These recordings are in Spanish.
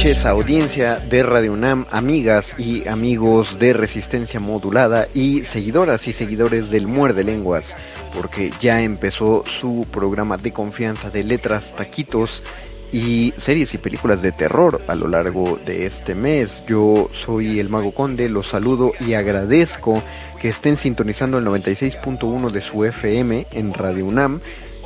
Noches, audiencia de Radio UNAM, amigas y amigos de Resistencia Modulada y seguidoras y seguidores del Muerde Lenguas, porque ya empezó su programa de confianza de letras, taquitos y series y películas de terror a lo largo de este mes. Yo soy el Mago Conde, los saludo y agradezco que estén sintonizando el 96.1 de su FM en Radio UNAM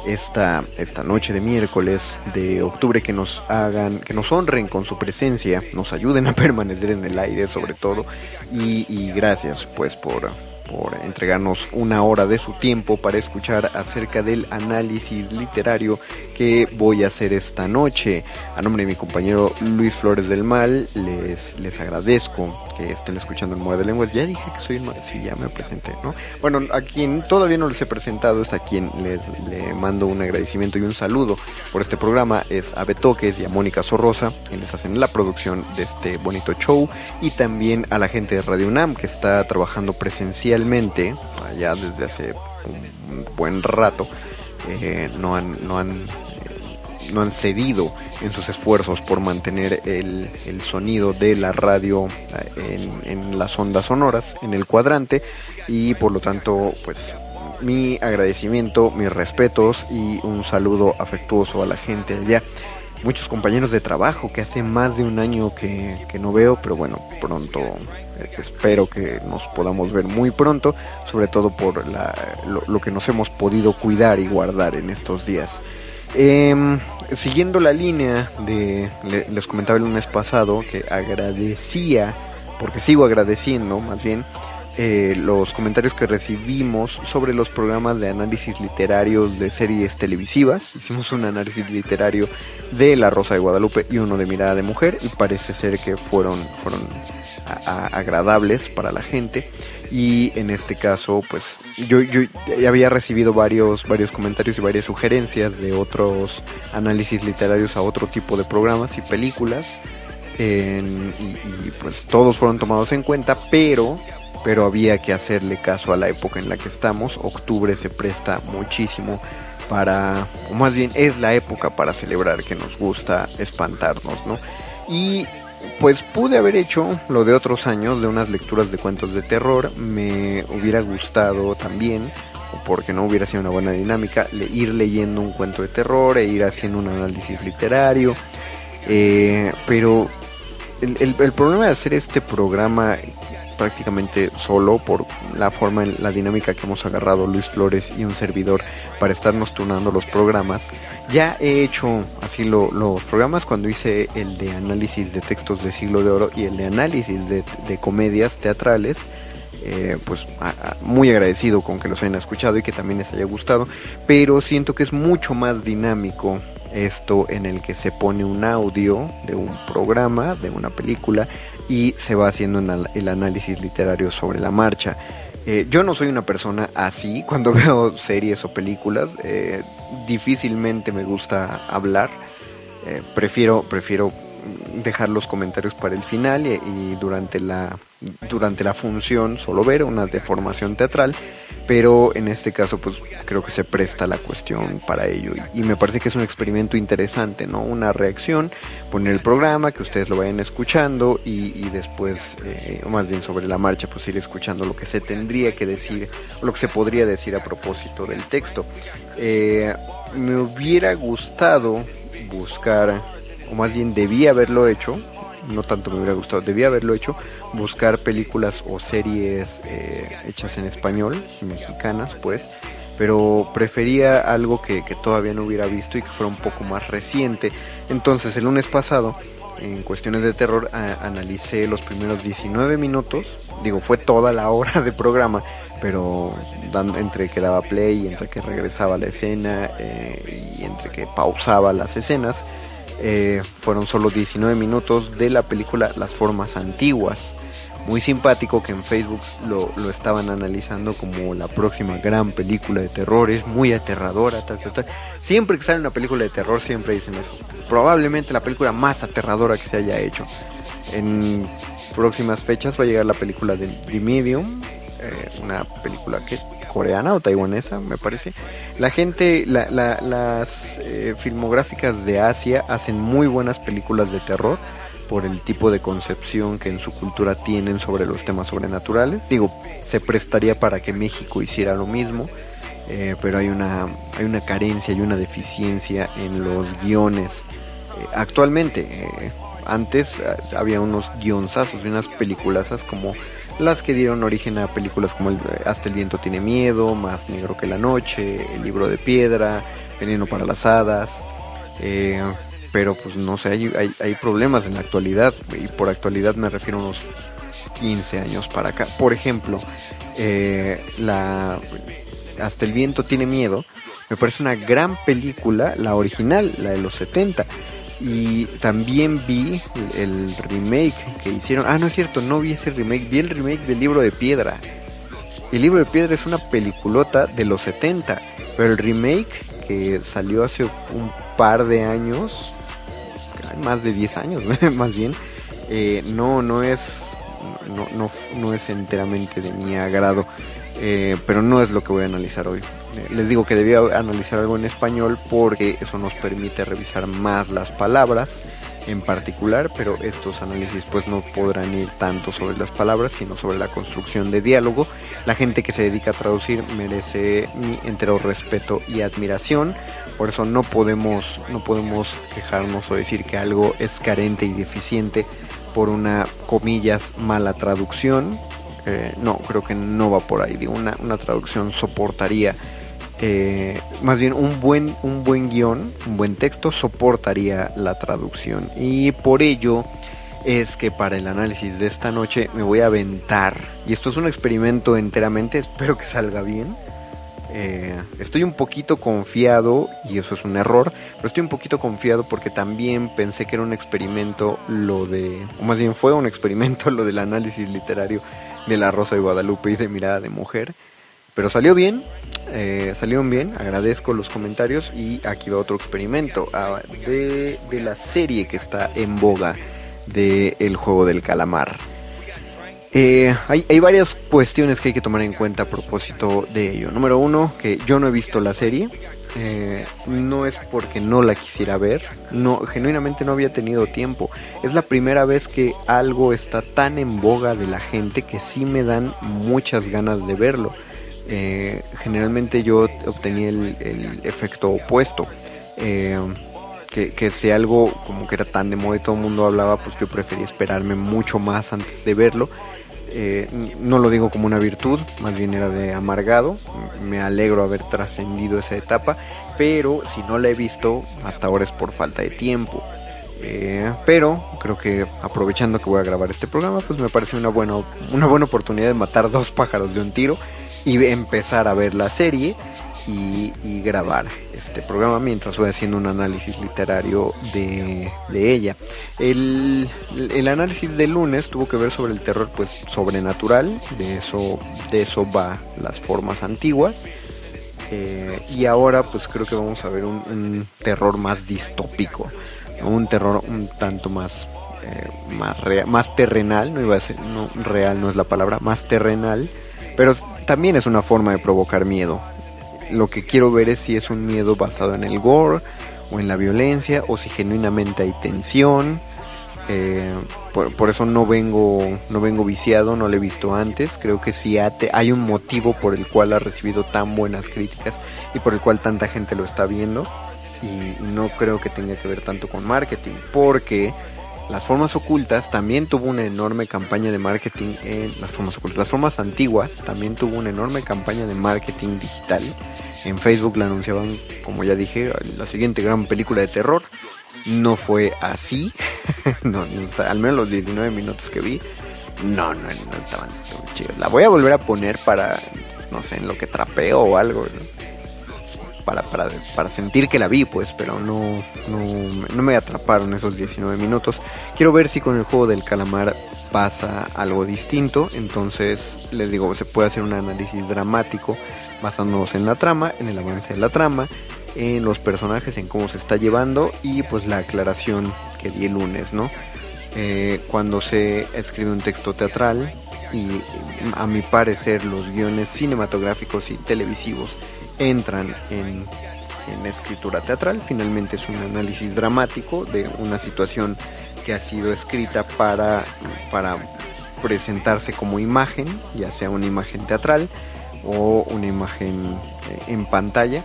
esta, esta noche de miércoles de octubre que nos hagan, que nos honren con su presencia, nos ayuden a permanecer en el aire sobre todo. Y, y gracias pues por, por entregarnos una hora de su tiempo para escuchar acerca del análisis literario que voy a hacer esta noche. A nombre de mi compañero Luis Flores del Mal, les, les agradezco que estén escuchando el Muerde Lenguas. Ya dije que soy Muerde, sí, ya me presenté, ¿no? Bueno, a quien todavía no les he presentado es a quien les le mando un agradecimiento y un saludo por este programa. Es a Betoques y a Mónica Sorrosa, quienes hacen la producción de este bonito show. Y también a la gente de Radio UNAM, que está trabajando allá desde hace un buen rato. Eh, no han, no han no han cedido en sus esfuerzos por mantener el, el sonido de la radio en, en, las ondas sonoras, en el cuadrante, y por lo tanto, pues mi agradecimiento, mis respetos y un saludo afectuoso a la gente allá. Muchos compañeros de trabajo que hace más de un año que, que no veo, pero bueno, pronto eh, espero que nos podamos ver muy pronto, sobre todo por la, lo, que nos hemos podido cuidar y guardar en estos días. Eh, siguiendo la línea de, le, les comentaba el lunes pasado que agradecía, porque sigo agradeciendo más bien, eh, los comentarios que recibimos sobre los programas de análisis literarios de series televisivas. Hicimos un análisis literario de La Rosa de Guadalupe y uno de Mirada de Mujer y parece ser que fueron, fueron agradables para la gente. Y en este caso pues yo, yo había recibido varios varios comentarios y varias sugerencias de otros análisis literarios a otro tipo de programas y películas y, y, pues todos fueron tomados en cuenta pero pero había que hacerle caso a la época en la que estamos. Octubre se presta muchísimo para o más bien es la época para celebrar que nos gusta espantarnos no y pues pude haber hecho lo de otros años de unas lecturas de cuentos de terror. Me hubiera gustado también, porque no hubiera sido una buena dinámica, ir leyendo un cuento de terror e ir haciendo un análisis literario. Eh, pero el, el, problema de hacer este programa prácticamente solo por la forma, la dinámica que hemos agarrado Luis Flores y un servidor para estarnos turnando los programas. Ya he hecho así lo, los programas cuando hice el de análisis de textos de siglo de oro y el de análisis de, comedias teatrales. Eh, pues muy agradecido con que los hayan escuchado y que también les haya gustado, pero siento que es mucho más dinámico esto en el que se pone un audio de un programa, de una película, y se va haciendo el análisis literario sobre la marcha. Eh, yo no soy una persona así. Cuando veo series o películas, eh, difícilmente me gusta hablar. Eh, prefiero, prefiero dejar los comentarios para el final y, durante la durante la función solo ver una deformación teatral pero en este caso pues creo que se presta la cuestión para ello. Y, me parece que es un experimento interesante no una reacción poner el programa que ustedes lo vayan escuchando y, después eh, más bien sobre la marcha pues ir escuchando lo que se tendría que decir lo que se podría decir a propósito del texto. Eh, me hubiera gustado buscar o más bien debía haberlo hecho no tanto me hubiera gustado, debía haberlo hecho, buscar películas o series eh, hechas en español, mexicanas pues, pero prefería algo que, todavía no hubiera visto y que fuera un poco más reciente. Entonces el lunes pasado, en cuestiones de terror, analicé los primeros 19 minutos, digo, fue toda la hora de programa, pero entre que daba play entre que regresaba a la escena eh, y entre que pausaba las escenas, eh, fueron solo 19 minutos de la película Las Formas Antiguas. Muy simpático que en Facebook lo, estaban analizando como la próxima gran película de terror. Es muy aterradora, tal, tal, Siempre que sale una película de terror, siempre dicen eso. Probablemente la película más aterradora que se haya hecho. En próximas fechas va a llegar la película de The Medium, eh, una película que coreana o taiwanesa, me parece. La gente, las eh, filmográficas de Asia hacen muy buenas películas de terror por el tipo de concepción que en su cultura tienen sobre los temas sobrenaturales. Digo, se prestaría para que México hiciera lo mismo, eh, pero hay una, hay una carencia y una deficiencia en los guiones. Eh, actualmente, antes había unos guionzazos y unas peliculazas como las que dieron origen a películas como Hasta el viento tiene miedo, Más negro que la noche, El libro de piedra, Veneno para las hadas. Eh, pero pues no sé, hay, hay, problemas en la actualidad, y por actualidad me refiero a unos 15 años para acá. Por ejemplo, eh, Hasta el viento tiene miedo, me parece una gran película, la original, la de los 70 y también vi el remake que hicieron. Ah, no es cierto, no vi ese remake. Vi el remake del libro de piedra. El libro de piedra es una peliculota de los 70. Pero el remake que salió hace un par de años, más de 10 años más bien, eh, no, no es, no, no, no es enteramente de mi agrado. Eh, pero no es lo que voy a analizar hoy. Les digo que debía analizar algo en español porque eso nos permite revisar más las palabras en particular, pero estos análisis pues no podrán ir tanto sobre las palabras, sino sobre la construcción de diálogo. La gente que se dedica a traducir merece mi entero respeto y admiración. Por eso no podemos, no podemos quejarnos o decir que algo es carente y deficiente por una comillas mala traducción. Eh, no, creo que no va por ahí. una, una traducción soportaría eh, más bien un buen, un buen guion, un buen texto soportaría la traducción. Y por ello es que para el análisis de esta noche me voy a aventar. Y esto es un experimento enteramente, espero que salga bien. Eh, estoy un poquito confiado, y eso es un error, pero estoy un poquito confiado porque también pensé que era un experimento lo de, o más bien fue un experimento lo del análisis literario de La Rosa de Guadalupe y de Mirada de Mujer. Pero salió bien, eh, salieron bien, agradezco los comentarios y aquí va otro experimento ah, de, la serie que está en boga de El Juego del Calamar. Eh, hay, varias cuestiones que hay que tomar en cuenta a propósito de ello. Número uno, que yo no he visto la serie. Eh, no es porque no la quisiera ver, no, genuinamente no había tenido tiempo. Es la primera vez que algo está tan en boga de la gente que sí me dan muchas ganas de verlo. Eh, generalmente yo obtenía el, efecto opuesto. Eh, que, que, si algo como que era tan de moda y todo el mundo hablaba, pues yo prefería esperarme mucho más antes de verlo. Eh, no lo digo como una virtud, más bien era de amargado. Me alegro haber trascendido esa etapa, pero si no la he visto, hasta ahora es por falta de tiempo. pero creo que aprovechando que voy a grabar este programa, pues me parece una buena, una buena oportunidad de matar dos pájaros de un tiro y empezar a ver la serie. y, grabar este programa mientras voy haciendo un análisis literario de, ella. El, análisis de lunes tuvo que ver sobre el terror pues sobrenatural, de eso, de eso va las formas antiguas. Eh, y ahora pues creo que vamos a ver un, terror más distópico, un terror un tanto más eh, más, más terrenal, no iba a ser, no, real no es la palabra, más terrenal, pero también es una forma de provocar miedo. Lo que quiero ver es si es un miedo basado en el gore o en la violencia o si genuinamente hay tensión. Eh, por, eso no vengo, no vengo viciado, no lo he visto antes. Creo que sí hay un motivo por el cual ha recibido tan buenas críticas y por el cual tanta gente lo está viendo. Y no creo que tenga que ver tanto con marketing, porque las formas ocultas también tuvo una enorme campaña de marketing en las formas ocultas. Las formas antiguas también tuvo una enorme campaña de marketing digital. En Facebook la anunciaban, como ya dije, la siguiente gran película de terror. No fue así. no, al menos los 19 minutos que vi. No, no, no estaban chidos. La voy a volver a poner para, no sé, en lo que trapeo o algo para, para, para, sentir que la vi, pues, pero no, no, no me atraparon esos 19 minutos. Quiero ver si con el juego del calamar pasa algo distinto, entonces les digo, se puede hacer un análisis dramático basándonos en la trama, en el avance de la trama, en los personajes, en cómo se está llevando y pues la aclaración que di el lunes, ¿no? Eh, cuando se escribe un texto teatral y a mi parecer los guiones cinematográficos y televisivos entran en, escritura teatral. Finalmente es un análisis dramático de una situación que ha sido escrita para, para presentarse como imagen, ya sea una imagen teatral o una imagen eh, en pantalla.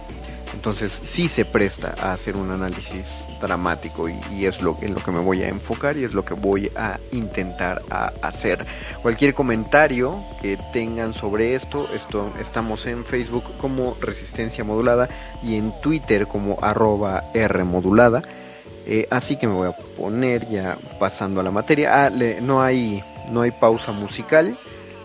Entonces sí se presta a hacer un análisis dramático y, es lo, en lo que me voy a enfocar y es lo que voy a intentar hacer. Cualquier comentario que tengan sobre esto, esto estamos en Facebook como Resistencia Modulada y en Twitter como arroba R modulada. Eh, así que me voy a poner ya pasando a la materia. Ah, no, hay, no hay pausa musical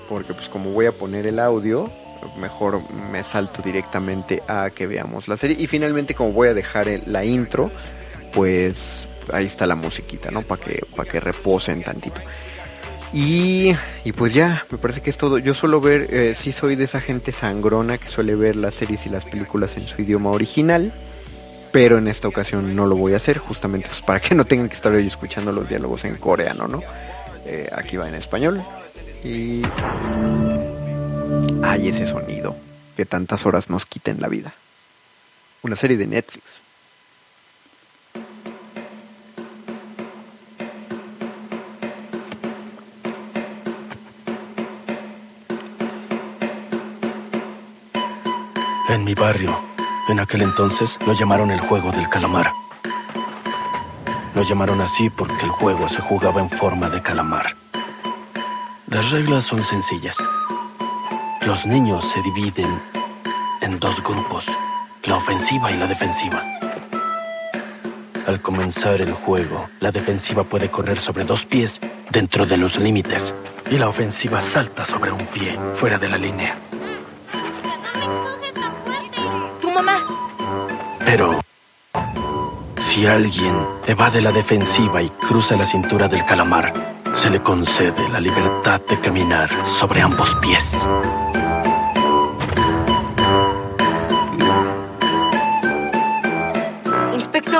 porque pues como voy a poner el audio mejor me salto directamente a que veamos la serie. Y finalmente, como voy a dejar la intro, pues ahí está la musiquita, ¿no? Para que, para que reposen tantito. Y, y, pues ya, me parece que es todo. Yo suelo ver, eh, sí soy de esa gente sangrona que suele ver las series y las películas en su idioma original. Pero en esta ocasión no lo voy a hacer, justamente pues, para que no tengan que estar hoy escuchando los diálogos en coreano, ¿no? Eh, aquí va en español. Y hay ese sonido que tantas horas nos quita en la vida. Una serie de Netflix. En mi barrio, en aquel entonces, lo llamaron el juego del calamar. Lo llamaron así porque el juego se jugaba en forma de calamar. Las reglas son sencillas. Los niños se dividen en dos grupos, la ofensiva y la defensiva. Al comenzar el juego, la defensiva puede correr sobre dos pies dentro de los límites y la ofensiva salta sobre un pie fuera de la línea. ¡Tu mamá! Pero si alguien evade la defensiva y cruza la cintura del calamar, se le concede la libertad de caminar sobre ambos pies.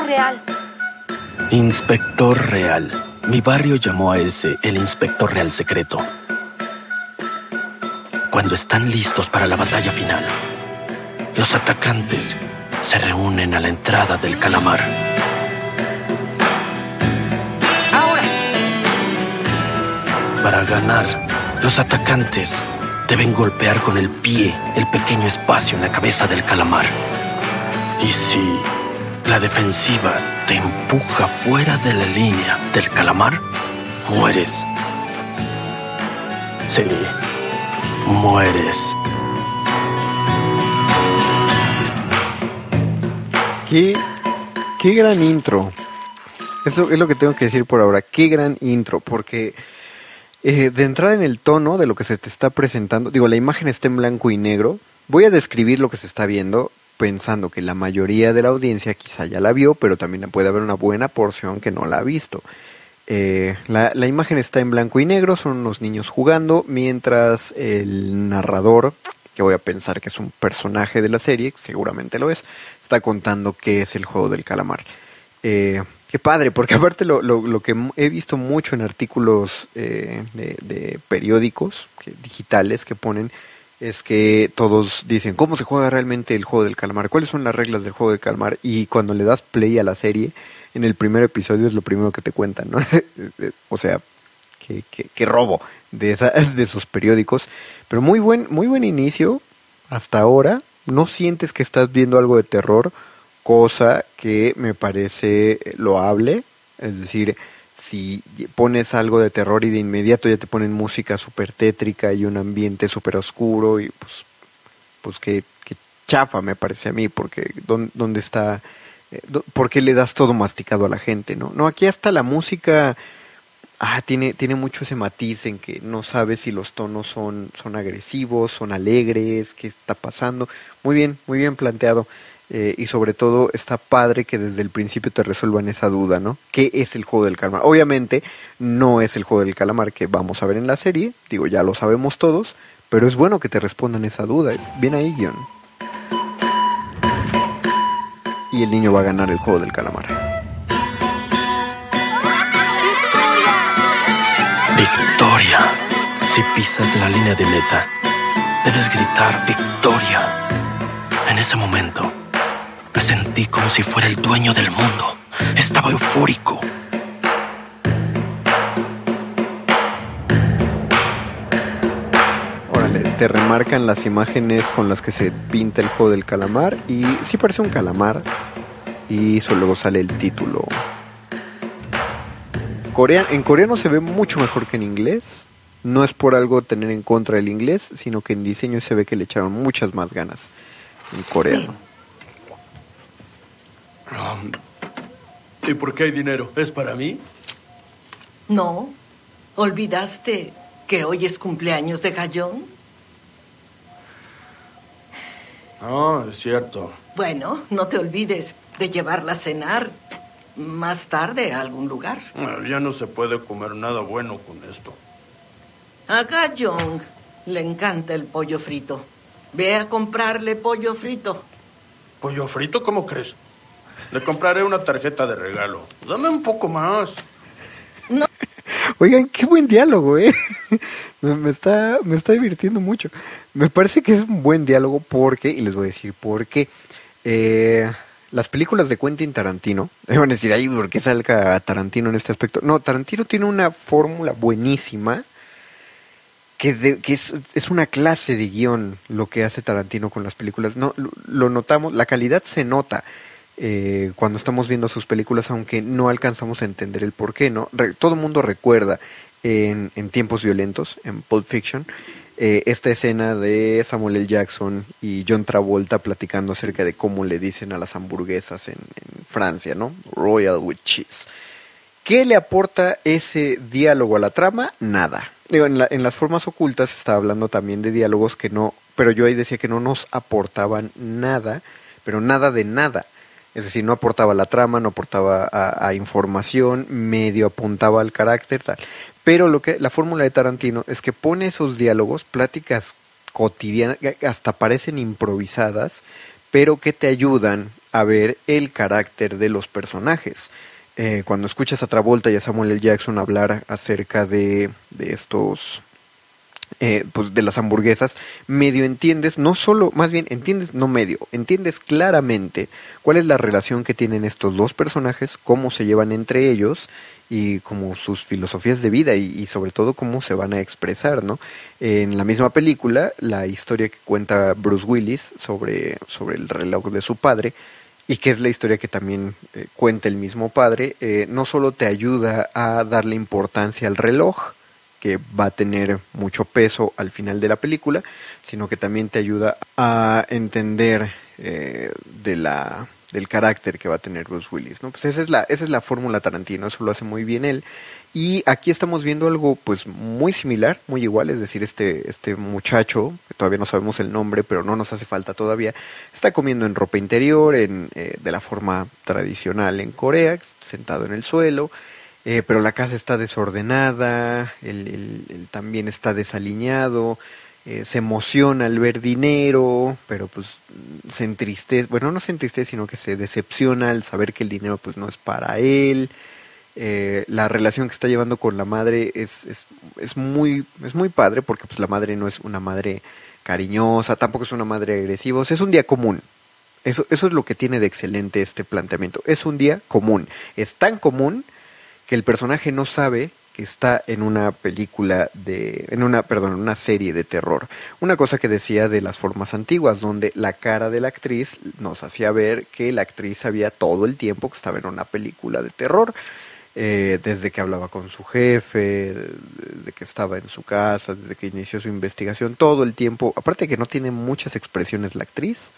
Real. Inspector Real. Mi barrio llamó a ese el Inspector Real secreto. Cuando están listos para la batalla final, los atacantes se reúnen a la entrada del calamar. Para ganar, los atacantes deben golpear con el pie el pequeño espacio en la cabeza del calamar. Y si la defensiva te empuja fuera de la línea del calamar, mueres. Sí, mueres. Qué, qué gran intro. Eso es lo que tengo que decir por ahora. Qué gran intro, porque eh, de entrada en el tono de lo que se te está presentando, digo, la imagen está en blanco y negro. Voy a describir lo que se está viendo pensando que la mayoría de la audiencia quizá ya la vio, pero también puede haber una buena porción que no la ha visto. Eh, la, la, imagen está en blanco y negro, son unos niños jugando, mientras el narrador, que voy a pensar que es un personaje de la serie, seguramente lo es, está contando qué es el juego del calamar. Eh, qué padre, porque aparte lo, lo, lo, que he visto mucho en artículos eh, de, de, periódicos digitales que ponen es que todos dicen cómo se juega realmente el juego del calamar, cuáles son las reglas del juego del calamar y cuando le das play a la serie, en el primer episodio es lo primero que te cuentan, ¿no? o sea, qué, qué, qué robo de, esa, de esos periódicos. Pero muy buen, muy buen inicio hasta ahora. No sientes que estás viendo algo de terror, cosa que me parece loable. Es decir, si pones algo de terror y de inmediato ya te ponen música súper tétrica y un ambiente súper oscuro y pues, pues que, chafa me parece a mí, porque ¿dónde, dónde está ¿por qué le das todo masticado a la gente? No, no aquí hasta la música ah, tiene, tiene mucho ese matiz en que no sabes si los tonos son, son agresivos, son alegres, qué está pasando. Muy bien, muy bien planteado. Eh, y sobre todo está padre que desde el principio te resuelvan esa duda, ¿no? ¿Qué es el juego del calamar? Obviamente no es el juego del calamar que vamos a ver en la serie, digo, ya lo sabemos todos, pero es bueno que te respondan esa duda. Bien ahí, guion y el niño va a ganar el juego del calamar. Victoria. Si pisas la línea de meta, debes gritar victoria. En ese momento, me sentí como si fuera el dueño del mundo. Estaba eufórico. Órale, te remarcan las imágenes con las que se pinta el juego del calamar y sí parece un calamar, y eso luego sale el título. Corean, en coreano se ve mucho mejor que en inglés. No es por algo tener en contra el inglés, sino que en diseño se ve que le echaron muchas más ganas en coreano. ¿Y por qué hay dinero? ¿Es para mí? No. ¿Olvidaste que hoy es cumpleaños de Gallón? Ah, es cierto. Bueno, no te olvides de llevarla a cenar más tarde a algún lugar. Bueno, ya no se puede comer nada bueno con esto. A Gayong le encanta el pollo frito. Ve a comprarle pollo frito. ¿Pollo frito? ¿Cómo crees? Le compraré una tarjeta de regalo. Dame un poco más. No. Oigan, qué buen diálogo, ¿eh? Me, me, está, me está divirtiendo mucho. Me parece que es un buen diálogo porque, y les voy a decir por qué. Eh, las películas de Quentin Tarantino, me van a decir, ay, ¿por qué salga Tarantino en este aspecto? No, Tarantino tiene una fórmula buenísima que, de, que es, es, una clase de guion lo que hace Tarantino con las películas. No, lo, lo notamos, la calidad se nota eh, cuando estamos viendo sus películas, aunque no alcanzamos a entender el por qué, ¿no? Todo mundo recuerda en, Tiempos Violentos, en Pulp Fiction, eh, esta escena de Samuel L. Jackson y John Travolta platicando acerca de cómo le dicen a las hamburguesas en, Francia, ¿no? Royal with cheese. ¿Qué le aporta ese diálogo a la trama? Nada. En, en las formas ocultas estaba hablando también de diálogos que no, pero yo ahí decía que no nos aportaban nada, pero nada de nada. Es decir, no aportaba la trama, no aportaba a, información, medio apuntaba al carácter, tal. Pero lo que la fórmula de Tarantino es que pone esos diálogos, pláticas cotidianas, hasta parecen improvisadas, pero que te ayudan a ver el carácter de los personajes. Eh, cuando escuchas a Travolta y a Samuel L. Jackson hablar acerca de, de estos eh, pues de las hamburguesas, medio entiendes, no solo, más bien entiendes, no medio, entiendes claramente cuál es la relación que tienen estos dos personajes, cómo se llevan entre ellos y como sus filosofías de vida y, sobre todo cómo se van a expresar, ¿no? En la misma película, la historia que cuenta Bruce Willis sobre, sobre el reloj de su padre, y que es la historia que también eh, cuenta el mismo padre, eh, no solo te ayuda a darle importancia al reloj, que va a tener mucho peso al final de la película, sino que también te ayuda a entender eh, de la del carácter que va a tener Bruce Willis, ¿no? Pues esa es la, esa es la fórmula Tarantino, eso lo hace muy bien él. Y aquí estamos viendo algo pues muy similar, muy igual, es decir, este, este muchacho, que todavía no sabemos el nombre, pero no nos hace falta todavía, está comiendo en ropa interior, en, eh, de la forma tradicional en Corea, sentado en el suelo, eh, pero la casa está desordenada, él, también está desaliñado, eh, se emociona al ver dinero, pero pues se entristece, bueno, no se entristece, sino que se decepciona al saber que el dinero pues no es para él. Eh, la relación que está llevando con la madre es, es, es, muy, es muy padre porque pues la madre no es una madre cariñosa, tampoco es una madre agresiva, o sea, es un día común. Eso, eso es lo que tiene de excelente este planteamiento. Es un día común. Es tan común que el personaje no sabe que está en una película de, en una, perdón, una serie de terror. Una cosa que decía de las formas antiguas, donde la cara de la actriz nos hacía ver que la actriz sabía todo el tiempo que estaba en una película de terror. Eh, desde que hablaba con su jefe, desde que estaba en su casa, desde que inició su investigación, todo el tiempo, aparte que no tiene muchas expresiones la actriz,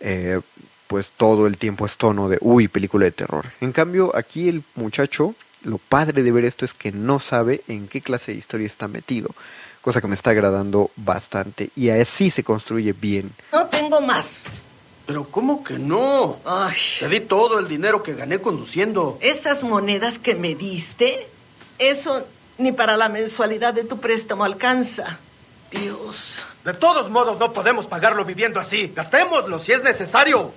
eh, pues todo el tiempo es tono de, uy, película de terror. En cambio, aquí el muchacho lo padre de ver esto es que no sabe en qué clase de historia está metido, cosa que me está agradando bastante y así se construye bien. No tengo más. Pero ¿cómo que no? Ay, Te di todo el dinero que gané conduciendo. esas monedas que me diste, eso ni para la mensualidad de tu préstamo alcanza. Dios. De todos modos, no podemos pagarlo viviendo así. Gastémoslo si es necesario.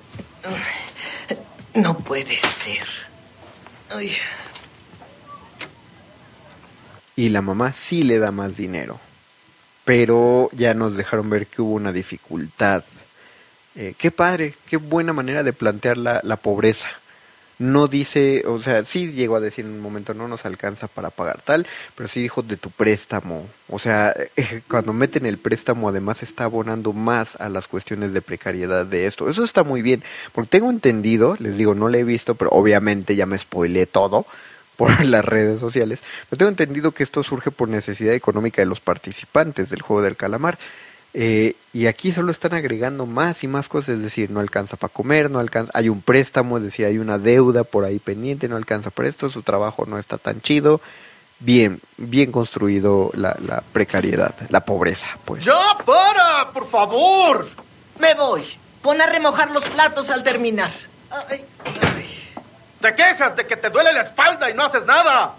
No puede ser. Ay. Y la mamá sí le da más dinero, pero ya nos dejaron ver que hubo una dificultad. Eh, qué padre, qué buena manera de plantear la, la pobreza. No dice, o sea, sí llegó a decir en un momento no nos alcanza para pagar tal, pero sí dijo de tu préstamo. O sea, cuando meten el préstamo además está abonando más a las cuestiones de precariedad de esto. Eso está muy bien, porque tengo entendido, les digo, no lo he visto, pero obviamente ya me spoilé todo por las redes sociales, pero tengo entendido que esto surge por necesidad económica de los participantes del juego del calamar. Eh, y aquí solo están agregando más y más cosas, es decir, no alcanza para comer, no alcanza, hay un préstamo, es decir, hay una deuda por ahí pendiente, no alcanza para esto, su trabajo no está tan chido. Bien, bien construido la, la precariedad, la pobreza, pues. ¡Ya, para! ¡Por favor! Me voy. Pon a remojar los platos al terminar. Ay, ay. Te quejas de que te duele la espalda y no haces nada.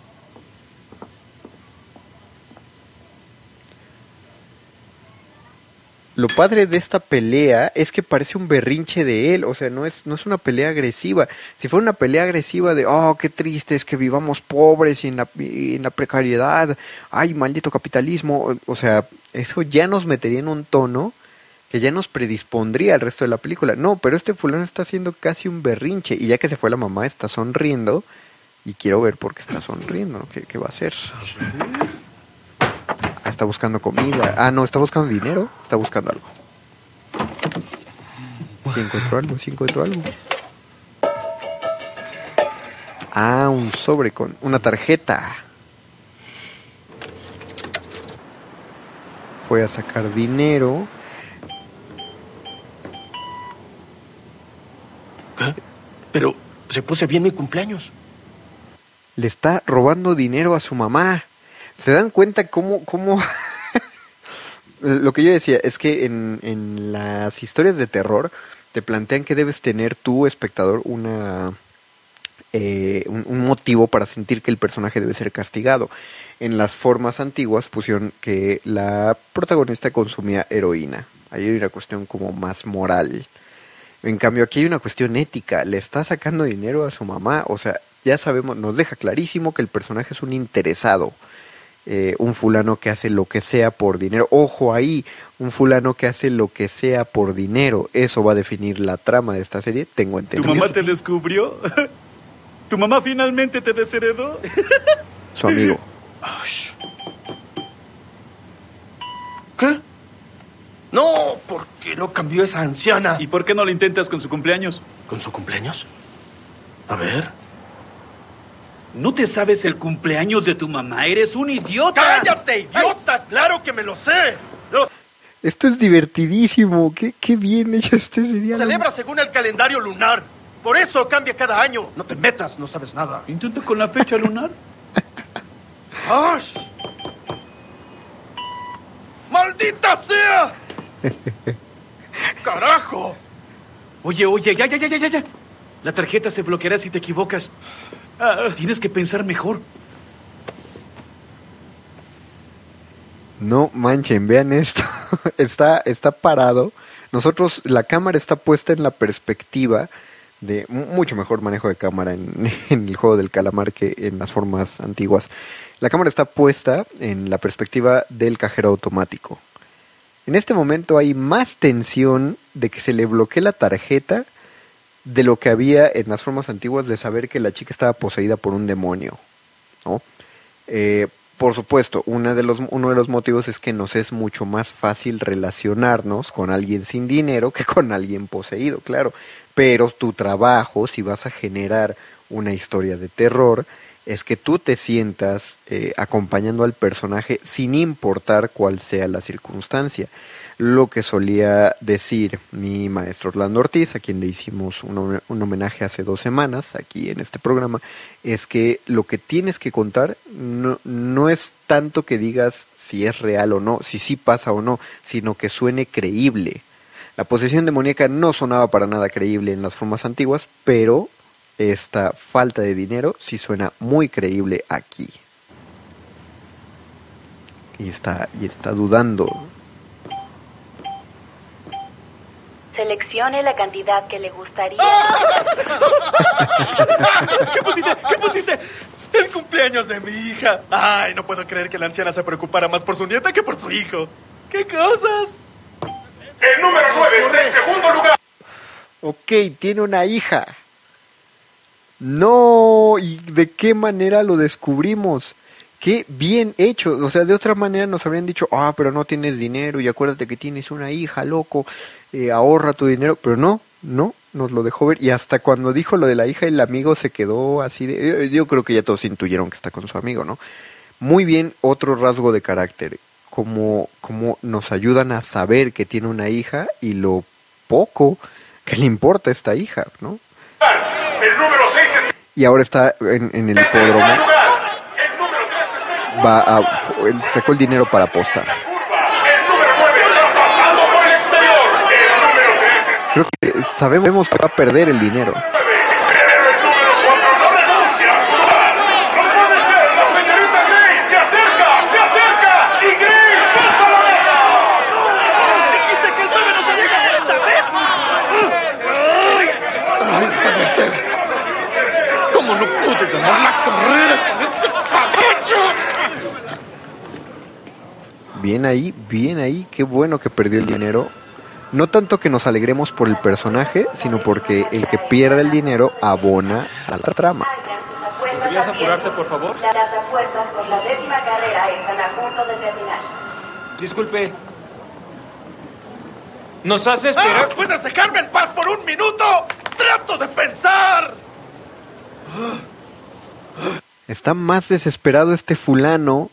Lo padre de esta pelea es que parece un berrinche de él, o sea, no es, no es una pelea agresiva. Si fuera una pelea agresiva de, oh, qué triste es que vivamos pobres y en la, precariedad, ay, maldito capitalismo, o, o sea, eso ya nos metería en un tono que ya nos predispondría al resto de la película. No, pero este fulano está haciendo casi un berrinche y ya que se fue la mamá está sonriendo y quiero ver por qué está sonriendo, ¿no? ¿Qué, qué va a hacer? Ah, está buscando comida. Ah, no, está buscando dinero. Está buscando algo. Si encontró algo, si encontró algo. Ah, un sobre con una tarjeta. Fue a sacar dinero. Pero se puse bien mi cumpleaños. Le está robando dinero a su mamá. ¿Se dan cuenta cómo... cómo... Lo que yo decía es que en, en las historias de terror te plantean que debes tener tú, espectador, una... eh, un, un motivo para sentir que el personaje debe ser castigado. En las formas antiguas pusieron que la protagonista consumía heroína. Ahí hay una cuestión como más moral. En cambio, aquí hay una cuestión ética. Le está sacando dinero a su mamá. O sea, ya sabemos, nos deja clarísimo que el personaje es un interesado. Eh, un fulano que hace lo que sea por dinero. Ojo ahí, un fulano que hace lo que sea por dinero. Eso va a definir la trama de esta serie, tengo ¿Tu entendido. mamá te descubrió? ¿Tu mamá finalmente te desheredó? Su amigo. ¿Qué? No, ¿por qué lo cambió esa anciana? ¿Y por qué no lo intentas con su cumpleaños? ¿Con su cumpleaños? A ver. ¿No te sabes el cumpleaños de tu mamá? ¡Eres un idiota! ¡Cállate, idiota! ¡Claro que me lo sé! Lo Esto es divertidísimo. Qué, qué bien hecho este serial. celebra según el calendario lunar. Por eso cambia cada año. No te metas, no sabes nada. Intenta con la fecha lunar. ¡Ay! ¡Maldita sea! ¡Carajo! Oye, oye, ya, ya, ya, ya, ya. La tarjeta se bloqueará si te equivocas. Ah, tienes que pensar mejor. No manchen, vean esto. está, está parado. Nosotros, la cámara está puesta en la perspectiva de mucho mejor manejo de cámara en, en, el juego del calamar que en las formas antiguas. La cámara está puesta en la perspectiva del cajero automático. En este momento hay más tensión de que se le bloquee la tarjeta de lo que había en las formas antiguas de saber que la chica estaba poseída por un demonio. ¿no? Eh, por supuesto, una de los, uno de los motivos es que nos es mucho más fácil relacionarnos con alguien sin dinero que con alguien poseído, claro. Pero tu trabajo, si vas a generar una historia de terror, es que tú te sientas eh, acompañando al personaje sin importar cuál sea la circunstancia. Lo que solía decir mi maestro Orlando Ortiz, a quien le hicimos un, un, homenaje hace dos semanas aquí en este programa, es que lo que tienes que contar no, no es tanto que digas si es real o no, si sí pasa o no, sino que suene creíble. La posesión demoníaca no sonaba para nada creíble en las formas antiguas, pero esta falta de dinero sí suena muy creíble aquí. Y está, y está dudando. Seleccione la cantidad que le gustaría. ¿Qué pusiste? ¿Qué pusiste? El cumpleaños de mi hija. Ay, no puedo creer que la anciana se preocupara más por su nieta que por su hijo. ¿Qué cosas? El número 9 está en segundo lugar. Ok, tiene una hija. No, ¿y de qué manera lo descubrimos? Qué bien hecho. O sea, de otra manera nos habrían dicho, ah, pero no tienes dinero y acuérdate que tienes una hija, loco, eh, ahorra tu dinero. Pero no, no, nos lo dejó ver. Y hasta cuando dijo lo de la hija, el amigo se quedó así de... Yo, creo que ya todos intuyeron que está con su amigo, ¿no? Muy bien, otro rasgo de carácter. Como, como nos ayudan a saber que tiene una hija y lo poco que le importa a esta hija, ¿no? El número 6 es... Y ahora está en, en el hipódromo. Va a, sacó el dinero para apostar. Creo que sabemos que va a perder el dinero. Ay, puede ser. ¿Cómo no pude ganar la carrera con ese caballo? Bien ahí, bien ahí, qué bueno que perdió el dinero. No tanto que nos alegremos por el personaje, sino porque el que pierde el dinero abona a la trama. ¿Podrías apurarte, por favor? Las apuestas por la décima carrera están a punto de terminar. Disculpe. ¿Nos hace esperar? ¡Ah! ¿Puedes dejarme en paz por un minuto? ¡Trato de pensar! Está más desesperado este fulano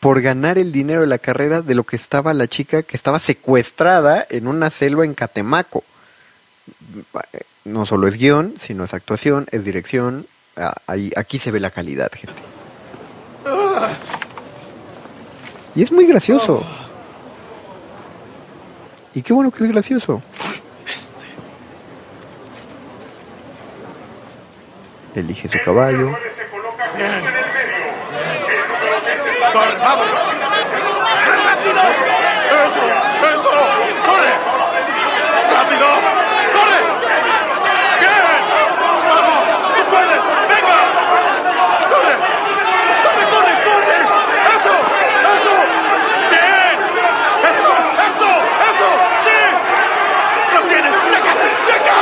por ganar el dinero de la carrera de lo que estaba la chica que estaba secuestrada en una selva en Catemaco. No solo es guion, sino es actuación, es dirección. Ah, ahí, aquí se ve la calidad, gente. Y es muy gracioso. Y qué bueno que es gracioso. Elige su caballo. Bien. Corre, vamos. ¡Rápido! ¡Eso! ¡Eso! ¡Corre! ¡Rápido! ¡Corre! ¡Bien! ¡Vamos! ¡Tú puedes! ¡Venga! ¡Corre! ¡Corre, corre, corre! ¡Eso! ¡Eso! ¡Bien! ¡Eso! ¡Eso! ¡Eso! ¡Sí! ¡Lo tienes! ¡Deja! ¡Deja!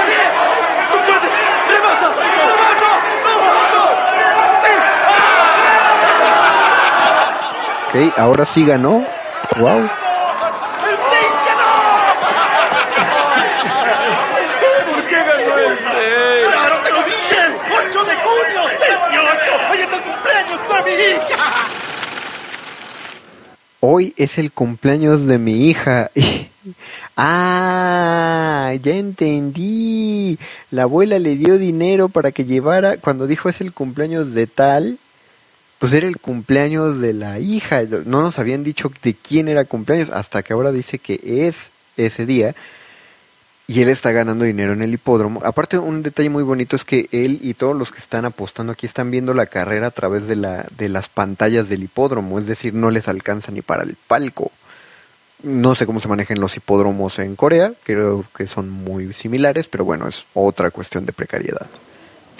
¡Tú puedes! ¡Rebasa! ¡Rebasa! ¡Vamos! ¡Sí! Ok, ahora sí ganó. Wow. ¡El 6 ganó! ¿Por qué ganó el 6? ¡Claro, te lo dije! ¡8 de junio! ¡6 y 8! ¡Hoy es el cumpleaños de mi hija! Hoy es el cumpleaños de mi hija. Ah, ya entendí. La abuela le dio dinero para que llevara, cuando dijo es el cumpleaños de tal, pues era el cumpleaños de la hija. No nos habían dicho de quién era cumpleaños, hasta que ahora dice que es ese día. Y él está ganando dinero en el hipódromo. Aparte, un detalle muy bonito es que él y todos los que están apostando aquí están viendo la carrera a través de, la, de las pantallas del hipódromo. Es decir, no les alcanza ni para el palco. No sé cómo se manejan los hipódromos en Corea. Creo que son muy similares, pero bueno, es otra cuestión de precariedad.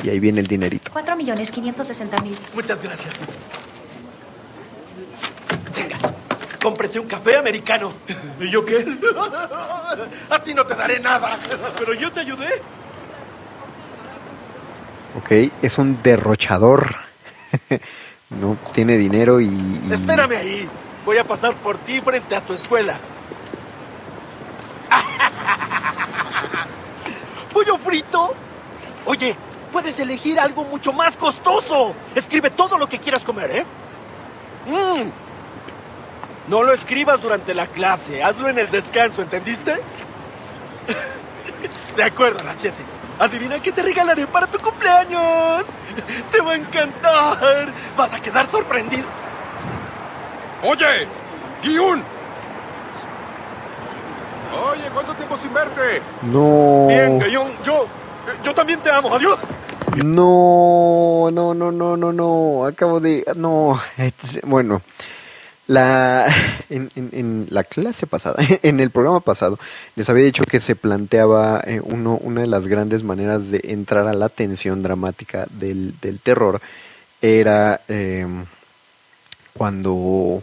Y ahí viene el dinerito. 4 millones 560 mil. Muchas gracias. Venga, cómprese un café americano. ¿Y yo qué? A ti no te daré nada. Pero yo te ayudé. Ok, es un derrochador. no tiene dinero y, y- Espérame ahí. Voy a pasar por ti frente a tu escuela. ¿Pollo frito? Oye, puedes elegir algo mucho más costoso. Escribe todo lo que quieras comer, ¿eh? Mm. No lo escribas durante la clase. Hazlo en el descanso, ¿entendiste? De acuerdo, a las 7. Adivina qué te regalaré para tu cumpleaños. Te va a encantar. Vas a quedar sorprendido. Oye, Guiún. Oye, ¿cuánto tiempo sin verte? No. Bien, Gayón, yo, yo también te amo. Adiós. No, no, no, no, no, no. Acabo de. No. Este, Bueno, la en, la clase pasada, en el programa pasado, les había dicho que se planteaba eh, uno, una de las grandes maneras de entrar a la tensión dramática del, del terror era eh, cuando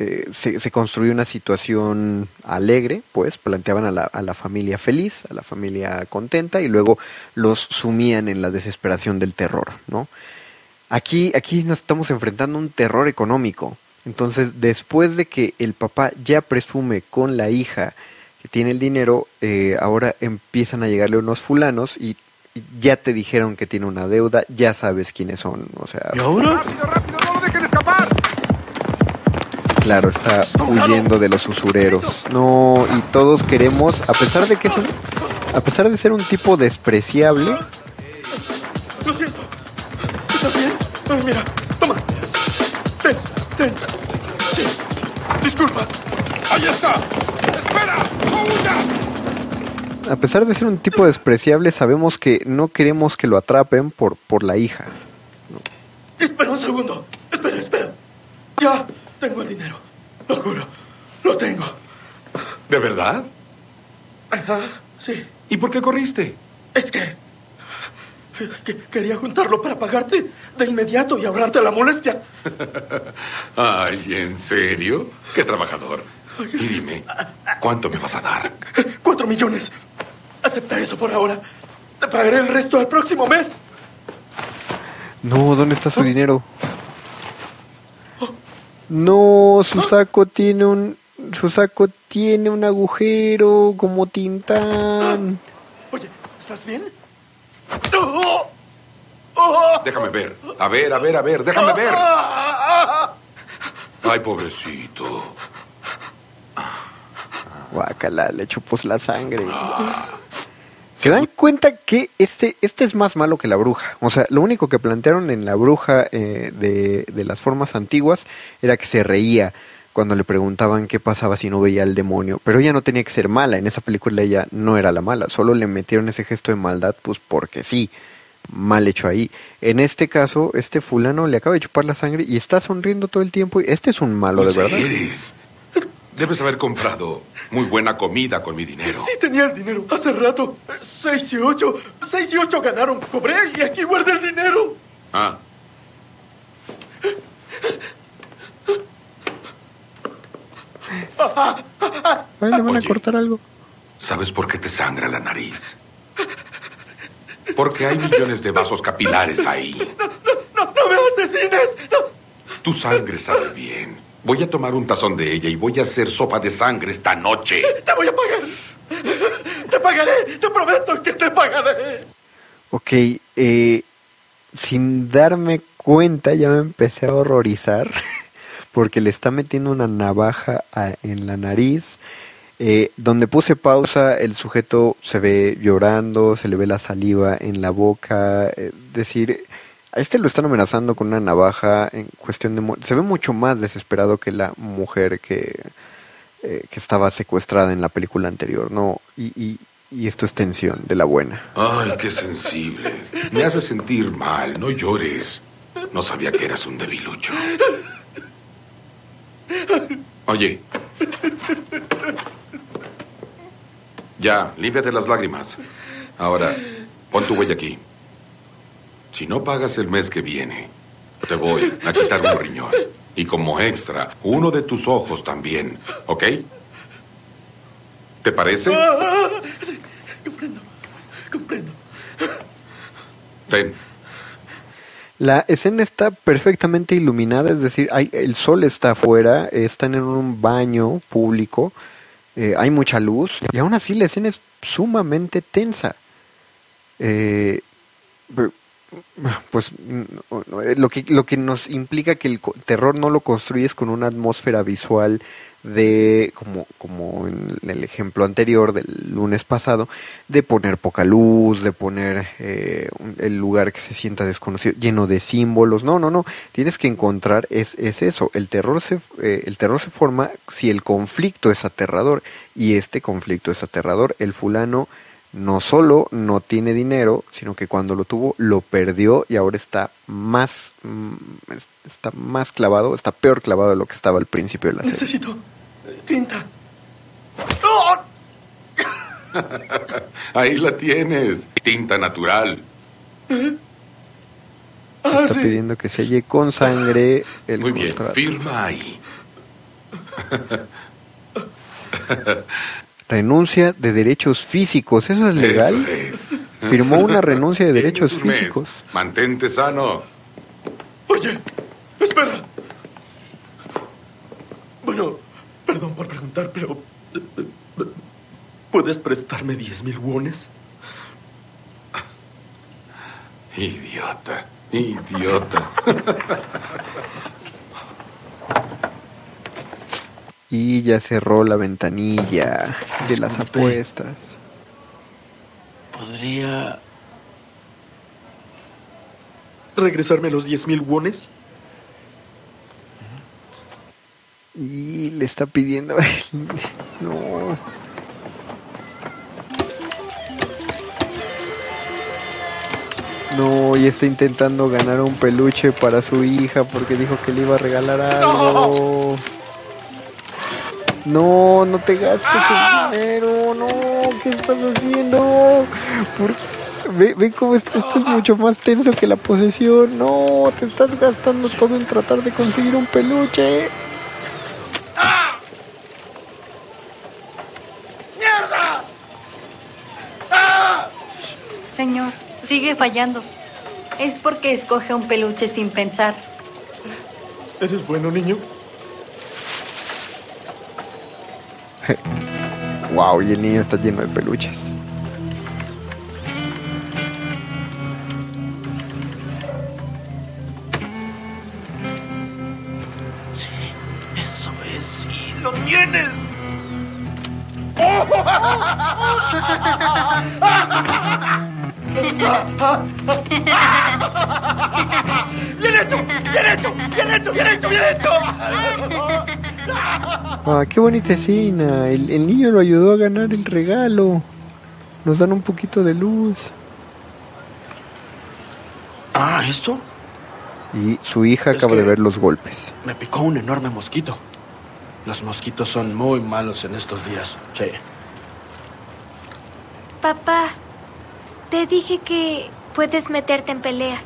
eh, se, se construye una situación alegre, pues planteaban a la, a la familia feliz, a la familia contenta y luego los sumían en la desesperación del terror, ¿no? Aquí, aquí nos estamos enfrentando a un terror económico. Entonces, después de que el papá ya presume con la hija que tiene el dinero, eh, ahora empiezan a llegarle unos fulanos y, y ya te dijeron que tiene una deuda, ya sabes quiénes son, o sea... ¡Rápido, rápido! Claro, está huyendo de los usureros. No, y todos queremos, a pesar de que es un, a pesar de ser un tipo despreciable, Lo siento. ¿Estás bien? Ay, mira, toma. Ten, ten. Disculpa. ¡Ahí está! ¡Espera! ¡No huyas! a pesar de ser un tipo despreciable, sabemos que no queremos que lo atrapen por, por la hija. Espera un segundo. Espera, espera. Ya tengo el dinero. Lo juro. Lo tengo. ¿De verdad? Ajá, sí. ¿Y por qué corriste? Es que, que quería juntarlo para pagarte de inmediato y ahorrarte la molestia. Ay, ¿en serio? ¡Qué trabajador! Y dime, ¿cuánto me vas a dar? Cuatro millones. Acepta eso por ahora. Te pagaré el resto el próximo mes. No, ¿dónde está su dinero? No, su saco tiene un, su saco tiene un agujero como Tintán. Oye, ¿estás bien? ¡Oh! ¡Oh! Déjame ver. A ver, a ver, a ver, déjame ver. Ay, pobrecito. Guacala, le chupos la sangre. ¿Se dan cuenta que este, este es más malo que la bruja? O sea, lo único que plantearon en la bruja eh, de, de las formas antiguas era que se reía cuando le preguntaban qué pasaba si no veía al demonio. Pero ella no tenía que ser mala. En esa película ella no era la mala. Solo le metieron ese gesto de maldad, pues porque sí. Mal hecho ahí. En este caso, este fulano le acaba de chupar la sangre y está sonriendo todo el tiempo. Este es un malo, de verdad. eres? Debes haber comprado muy buena comida con mi dinero. Sí tenía el dinero. Hace rato. Seis y ocho. Seis y ocho ganaron. Cobré y aquí guardé el dinero. Ah, Ay, le van a cortar algo. ¿sabes por qué te sangra la nariz? Porque hay millones de vasos capilares ahí. No, no me asesines. No. Tu sangre sabe bien. Voy a tomar un tazón de ella y voy a hacer sopa de sangre esta noche. Te voy a pagar. Te pagaré. Te prometo que te pagaré. Ok, eh, sin darme cuenta ya me empecé a horrorizar porque le está metiendo una navaja a- en la nariz Eh, donde puse pausa, el sujeto se ve llorando, se le ve la saliva en la boca, eh, decir, a este lo están amenazando con una navaja en cuestión de... Se ve mucho más desesperado que la mujer que, eh, que estaba secuestrada en la película anterior, ¿no? Y, y, y esto es tensión de la buena. Ay, qué sensible. Me hace sentir mal. No llores. No sabía que eras un debilucho. Oye. Ya, límpiate las lágrimas. Ahora, pon tu huella aquí. Si no pagas el mes que viene, te voy a quitar un riñón. Y como extra, uno de tus ojos también. ¿Ok? ¿Te parece? Sí, comprendo. Comprendo. Ten. La escena está perfectamente iluminada, es decir, hay, el sol está afuera, están en un baño público, eh, hay mucha luz y aún así la escena es sumamente tensa. Eh, pues lo que lo que nos implica que el terror no lo construyes con una atmósfera visual de como como en el ejemplo anterior del lunes pasado de poner poca luz de poner eh, el lugar que se sienta desconocido lleno de símbolos. No no no. Tienes que encontrar es, es eso. El terror se eh, el terror se forma si el conflicto es aterrador y este conflicto es aterrador. El fulano no solo no tiene dinero, sino que cuando lo tuvo lo perdió y ahora está más mm, es- está más clavado, está peor clavado de lo que estaba al principio de la serie. Necesito tinta. Ahí la tienes. Tinta natural. Ah, Está sí. pidiendo que se selle con sangre el Muy bien, contrato. firma ahí. Renuncia de derechos físicos, ¿eso es legal? Eso es. Firmó una renuncia de derechos físicos. Mantente sano. Oye, espera. Bueno, perdón por preguntar, pero... ¿Puedes prestarme 10 mil wones? Idiota. Idiota. Y ya cerró la ventanilla de las Disculpe. apuestas. ¿Podría... regresarme los 10 mil wones? Y le está pidiendo... no. No, y está intentando ganar un peluche para su hija porque dijo que le iba a regalar algo. No, no te gastes el dinero, no, ¿qué estás haciendo? ¿Por- Ve, ve cómo esto, esto es mucho más tenso que la posesión. No, te estás gastando todo en tratar de conseguir un peluche. ¡Mierda! ¡Ah! Señor, sigue fallando. Es porque escoge un peluche sin pensar. ¿Eres bueno, niño? Wow, y el niño está lleno de peluches. Eso es, sí, lo tienes. ¡Bien hecho! ¡Bien hecho! ¡Bien hecho! ¡Bien hecho! ¡Bien hecho! Ah, qué bonita escena. El, el niño lo ayudó a ganar el regalo. Nos dan un poquito de luz. Ah, ¿esto? Y su hija Es acaba de ver los golpes. Me picó un enorme mosquito. Los mosquitos son muy malos en estos días. Sí. Papá, te dije que puedes meterte en peleas,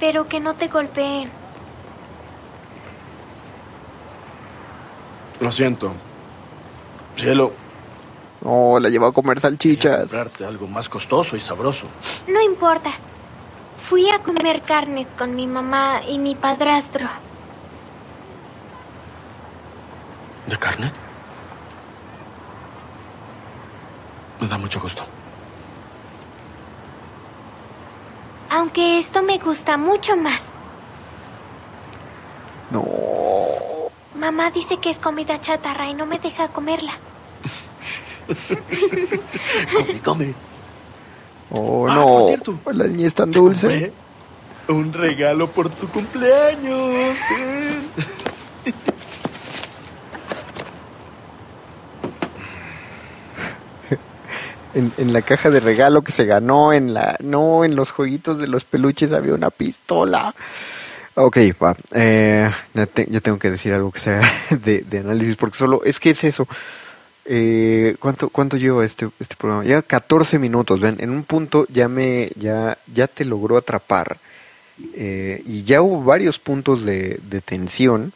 pero que no te golpeen. Lo siento. Cielo. Oh, la llevó a comer Quería salchichas. comprarte algo más costoso y sabroso. No importa. Fui a comer carne con mi mamá y mi padrastro. ¿De carne? Me da mucho gusto. Aunque esto me gusta mucho más. No. Mamá dice que es comida chatarra y no me deja comerla. come, come. Oh, Ah, no. por cierto. La niña es tan dulce. Un regalo por tu cumpleaños. En, en la caja de regalo que se ganó, en la no, en los jueguitos de los peluches había una pistola. Ok, va. Eh, ya tengo que decir algo que sea de, de análisis, porque solo es que es eso. Eh, ¿cuánto, ¿Cuánto lleva este, este programa? Lleva 14 minutos, ven, en un punto ya me, ya, ya te logró atrapar. Eh, y ya hubo varios puntos de, de tensión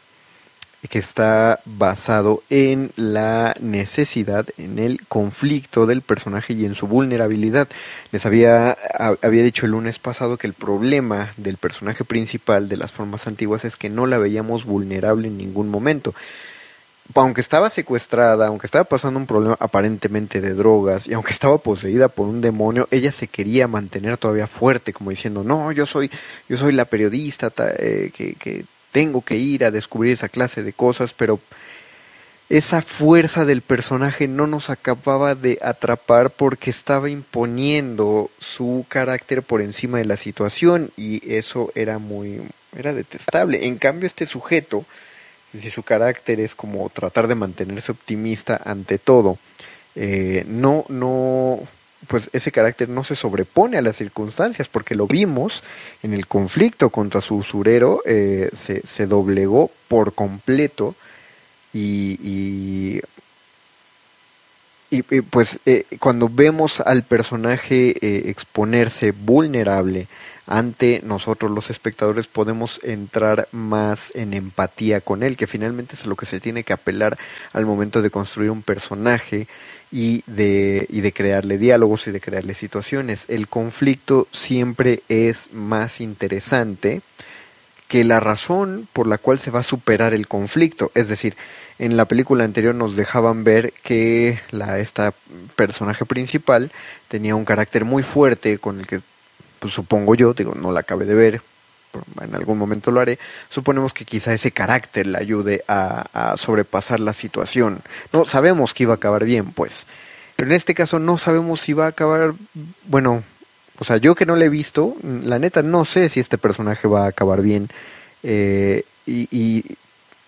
que está basado en la necesidad, en el conflicto del personaje y en su vulnerabilidad. Les había, había dicho el lunes pasado que el problema del personaje principal de las formas antiguas es que no la veíamos vulnerable en ningún momento. Aunque estaba secuestrada, aunque estaba pasando un problema aparentemente de drogas y aunque estaba poseída por un demonio, ella se quería mantener todavía fuerte, como diciendo, no, yo soy, yo soy la periodista ta- eh, que tengo que ir a descubrir esa clase de cosas, pero esa fuerza del personaje no nos acababa de atrapar porque estaba imponiendo su carácter por encima de la situación y eso era muy era detestable. En cambio este sujeto, si su carácter es como tratar de mantenerse optimista ante todo, eh, no no pues ese carácter no se sobrepone a las circunstancias porque lo vimos en el conflicto contra su usurero eh, se, doblegó por completo y, y, y, y, pues eh, cuando vemos al personaje eh, exponerse vulnerable ante nosotros los espectadores podemos entrar más en empatía con él, que finalmente es a lo que se tiene que apelar al momento de construir un personaje y de, y de crearle diálogos y de crearle situaciones. El conflicto siempre es más interesante que la razón por la cual se va a superar el conflicto. Es decir, en la película anterior nos dejaban ver que la, esta personaje principal tenía un carácter muy fuerte con el que pues supongo yo, digo, no la acabé de ver, en algún momento lo haré, suponemos que quizá ese carácter le ayude a, a sobrepasar la situación. No, sabemos que iba a acabar bien, pues. Pero en este caso no sabemos si va a acabar, bueno, o sea, yo que no le he visto, la neta no sé si este personaje va a acabar bien. Eh, y, y,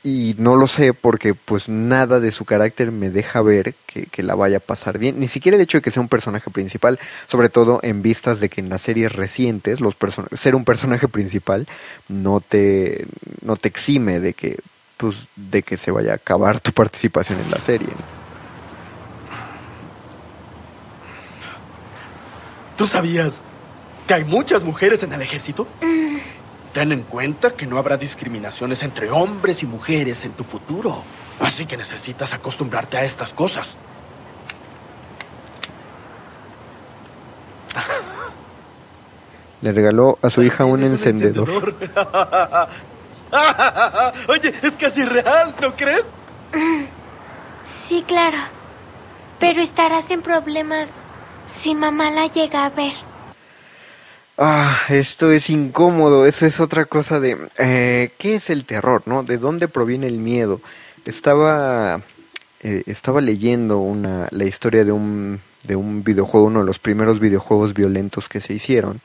y no lo sé porque pues nada de su carácter me deja ver que, que, la vaya a pasar bien. Ni siquiera el hecho de que sea un personaje principal, sobre todo en vistas de que en las series recientes los person ser un personaje principal no te, no te exime de que, pues, de que se vaya a acabar tu participación en la serie. ¿Tú sabías que hay muchas mujeres en el ejército? Mm. Ten en cuenta que no habrá discriminaciones entre hombres y mujeres en tu futuro. Así que necesitas acostumbrarte a estas cosas. Le regaló a su hija un encendedor. encendedor. Oye, es casi real, ¿no crees? Sí, claro. Pero estarás en problemas si mamá la llega a ver. Ah, esto es incómodo, eso es otra cosa de... Eh, ¿Qué es el terror, no? ¿De dónde proviene el miedo? Estaba, eh, estaba leyendo una, la historia de un, de un videojuego, uno de los primeros videojuegos violentos que se hicieron,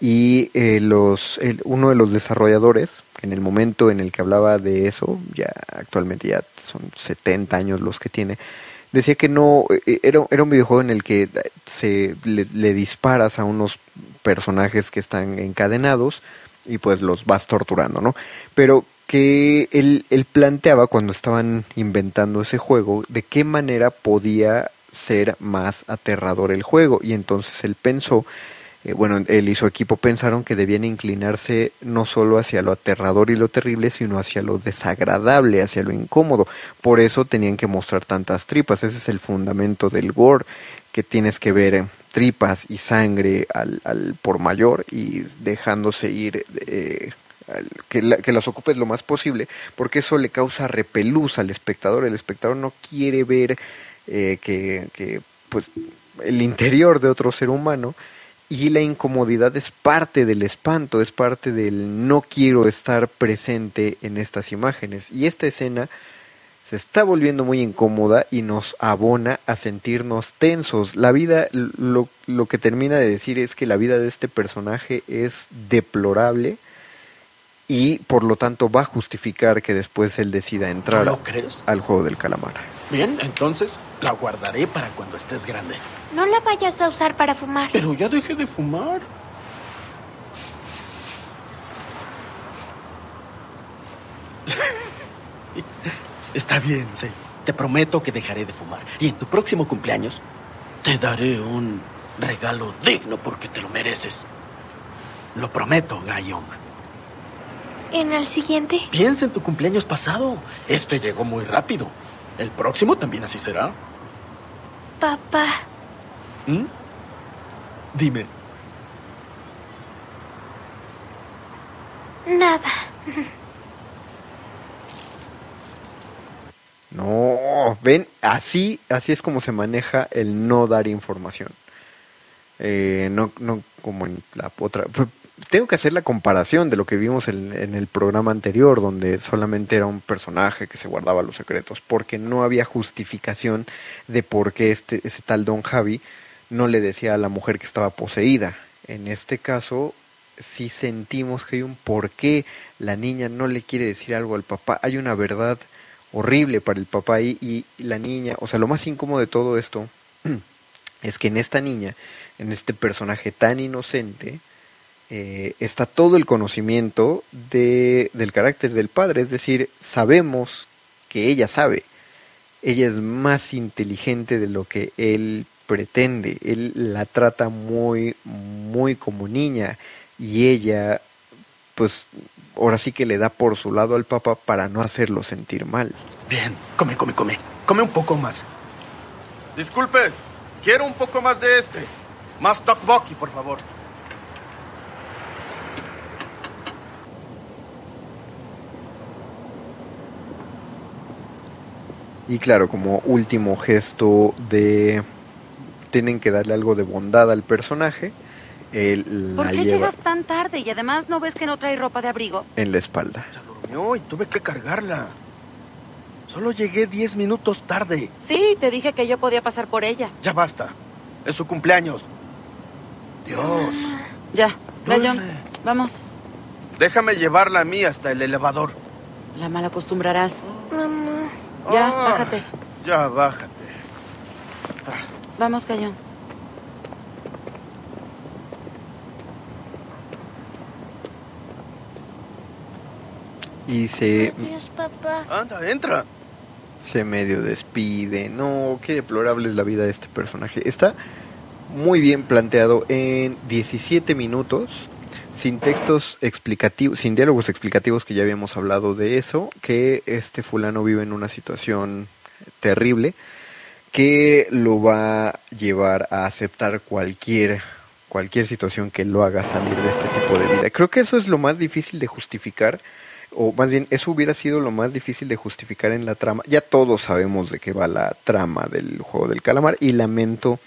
y eh, los, uno de los desarrolladores, en el momento en el que hablaba de eso, ya actualmente ya son 70 años los que tiene, decía que no era, era un videojuego en el que se le, le, disparas a unos personajes que están encadenados y pues los vas torturando, ¿no? Pero que él, él planteaba cuando estaban inventando ese juego de qué manera podía ser más aterrador el juego y entonces él pensó eh, bueno, él y su equipo pensaron que debían inclinarse no solo hacia lo aterrador y lo terrible, sino hacia lo desagradable, hacia lo incómodo. Por eso tenían que mostrar tantas tripas. Ese es el fundamento del gore, que tienes que ver eh, tripas y sangre al, al por mayor y dejándose ir. Eh, que, que, las ocupes lo más posible, porque eso le causa repelús al espectador. El espectador no quiere ver eh, que, que pues, el interior de otro ser humano y la incomodidad es parte del espanto, es parte del no quiero estar presente en estas imágenes. Y esta escena se está volviendo muy incómoda y nos abona a sentirnos tensos. La vida, lo, lo que termina de decir es que la vida de este personaje es deplorable y por lo tanto va a justificar que después él decida entrar ¿No lo crees? al juego del calamar. Bien, entonces la guardaré para cuando estés grande. No la vayas a usar para fumar. Pero ya dejé de fumar. Está bien, sí. Te prometo que dejaré de fumar. Y en tu próximo cumpleaños te daré un regalo digno porque te lo mereces. Lo prometo, Gayong. ¿En el siguiente? Piensa en tu cumpleaños pasado. Este llegó muy rápido. El próximo también así será. Papá, ¿Mm? Dime, nada. No, ven, así, así es como se maneja el no dar información. Eh, no, no como en la otra. Tengo que hacer la comparación de lo que vimos en, en el programa anterior, donde solamente era un personaje que se guardaba los secretos, porque no había justificación de por qué este, ese tal Don Javi no le decía a la mujer que estaba poseída. En este caso, sí sentimos que hay un por qué la niña no le quiere decir algo al papá. Hay una verdad horrible para el papá y, y la niña, o sea, lo más incómodo de todo esto es que en esta niña, en este personaje tan inocente, eh, está todo el conocimiento de, del carácter del padre, es decir, sabemos que ella sabe, ella es más inteligente de lo que él pretende, él la trata muy, muy como niña y ella, pues, ahora sí que le da por su lado al papá para no hacerlo sentir mal. Bien, come, come, come. Come un poco más. Disculpe, quiero un poco más de este. Más tteokbokki, por favor. Y claro, como último gesto de... Tienen que darle algo de bondad al personaje. Él ¿Por la qué lleva llegas tan tarde y además no ves que no trae ropa de abrigo? en la espalda. No, y tuve que cargarla. Solo llegué 10 minutos tarde. Sí, te dije que yo podía pasar por ella. Ya basta. Es su cumpleaños. Dios. Ya, Gallón, vamos. Déjame llevarla a mí hasta el elevador. La mal acostumbrarás. Mamá. Ya, Ah, bájate. Ya, bájate. Vamos, Gallón. Y se, Adiós, papá. Anda, entra. se medio despide. No, qué deplorable es la vida de este personaje. Está muy bien planteado en 17 minutos, sin textos explicativos, sin diálogos explicativos, que ya habíamos hablado de eso, que este fulano vive en una situación terrible que lo va a llevar a aceptar cualquier cualquier situación que lo haga salir de este tipo de vida. Creo que eso es lo más difícil de justificar o más bien eso hubiera sido lo más difícil de justificar en la trama. Ya todos sabemos de qué va la trama del juego del calamar y lamento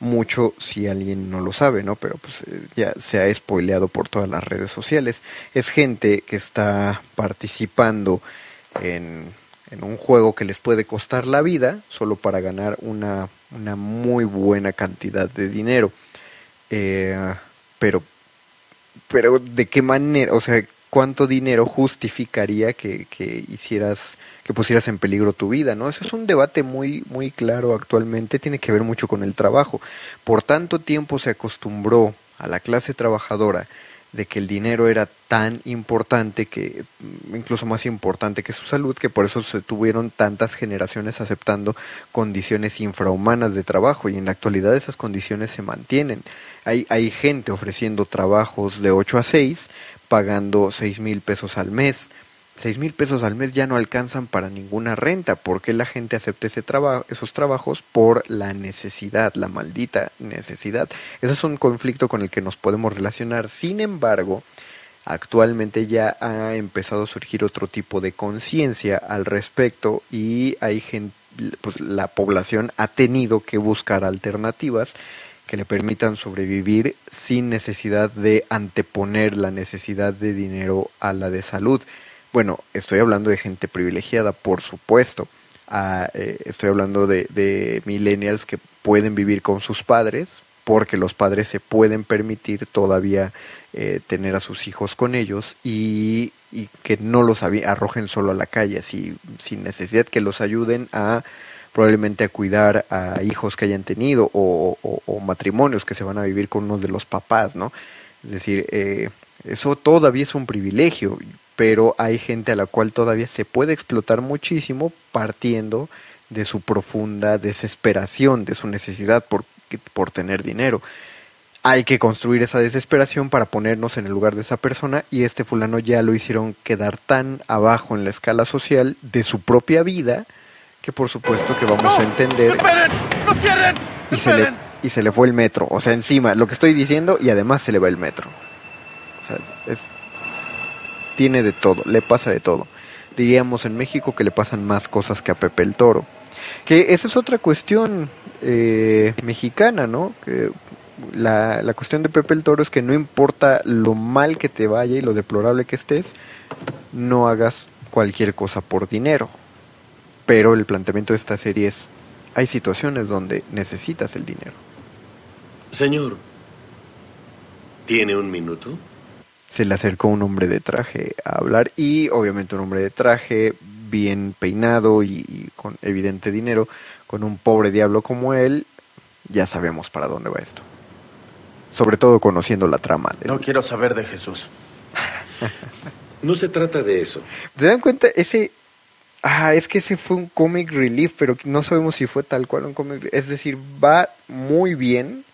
mucho si alguien no lo sabe, ¿no? Pero pues eh, ya se ha spoileado por todas las redes sociales. Es gente que está participando en, en un juego que les puede costar la vida solo para ganar una, una muy buena cantidad de dinero. Eh, pero, pero ¿de qué manera? O sea, ¿cuánto dinero justificaría que, que hicieras, que pusieras en peligro tu vida? ¿no? Ese es un debate muy, muy claro actualmente, tiene que ver mucho con el trabajo. Por tanto tiempo se acostumbró a la clase trabajadora de que el dinero era tan importante que mm, incluso más importante que su salud que por eso se tuvieron tantas generaciones aceptando condiciones infrahumanas de trabajo y en la actualidad esas condiciones se mantienen hay, hay gente ofreciendo trabajos de 8 a 6 pagando 6 mil pesos al mes 6 mil pesos al mes ya no alcanzan para ninguna renta. ¿Por qué la gente acepta ese traba esos trabajos? Por la necesidad, la maldita necesidad. Ese es un conflicto con el que nos podemos relacionar. Sin embargo, actualmente ya ha empezado a surgir otro tipo de conciencia al respecto y hay gente, pues la población ha tenido que buscar alternativas que le permitan sobrevivir sin necesidad de anteponer la necesidad de dinero a la de salud. Bueno, estoy hablando de gente privilegiada, por supuesto, a, eh, estoy hablando de, de millennials que pueden vivir con sus padres, porque los padres se pueden permitir todavía eh, tener a sus hijos con ellos y, y que no los arrojen solo a la calle, sin necesidad que los ayuden a probablemente a cuidar a hijos que hayan tenido o, matrimonios que se van a vivir con uno de los papás, ¿no? Es decir, eh, eso todavía es un privilegio, pero hay gente a la cual todavía se puede explotar muchísimo partiendo de su profunda desesperación, de su necesidad por, por tener dinero. Hay que construir esa desesperación para ponernos en el lugar de esa persona y este fulano ya lo hicieron quedar tan abajo en la escala social de su propia vida que por supuesto que vamos a entender ¡Esperen! ¡No cierren! y se, le, y se le fue el metro, o sea, encima, lo que estoy diciendo y además se le va el metro. O sea, es, tiene de todo, le pasa de todo. Diríamos en México que le pasan más cosas que a Pepe el Toro. Que esa es otra cuestión eh, mexicana, ¿no? Que la, la cuestión de Pepe el Toro es que no importa lo mal que te vaya y lo deplorable que estés, no hagas cualquier cosa por dinero. Pero el planteamiento de esta serie es, hay situaciones donde necesitas el dinero. Señor, ¿tiene un minuto? Se le acercó un hombre de traje a hablar y obviamente un hombre de traje bien peinado y, y con evidente dinero, con un pobre diablo como él, ya sabemos para dónde va esto. Sobre todo conociendo la trama. del- No quiero saber de Jesús. No se trata de eso. ¿Te dan cuenta? Ese... Ah, es que ese fue un comic relief, pero no sabemos si fue tal cual un comic relief. Es decir, va muy bien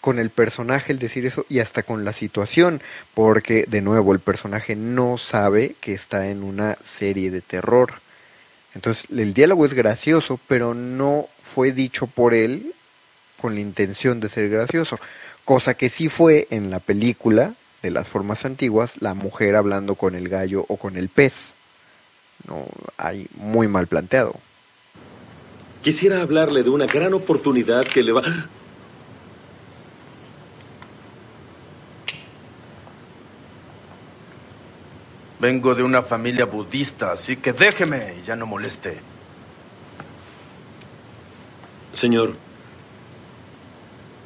con el personaje el decir eso y hasta con la situación, porque de nuevo el personaje no sabe que está en una serie de terror. Entonces el diálogo es gracioso, pero no fue dicho por él con la intención de ser gracioso, cosa que sí fue en la película de las formas antiguas, la mujer hablando con el gallo o con el pez. No, hay muy mal planteado. Quisiera hablarle de una gran oportunidad que le va... Vengo de una familia budista, así que déjeme y ya no moleste. Señor,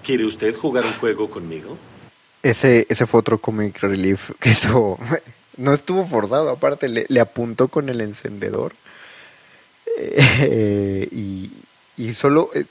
¿quiere usted jugar un juego conmigo? Ese, ese fue otro comic relief que eso no estuvo forzado, aparte le, le apuntó con el encendedor Eh, y, y solo eh,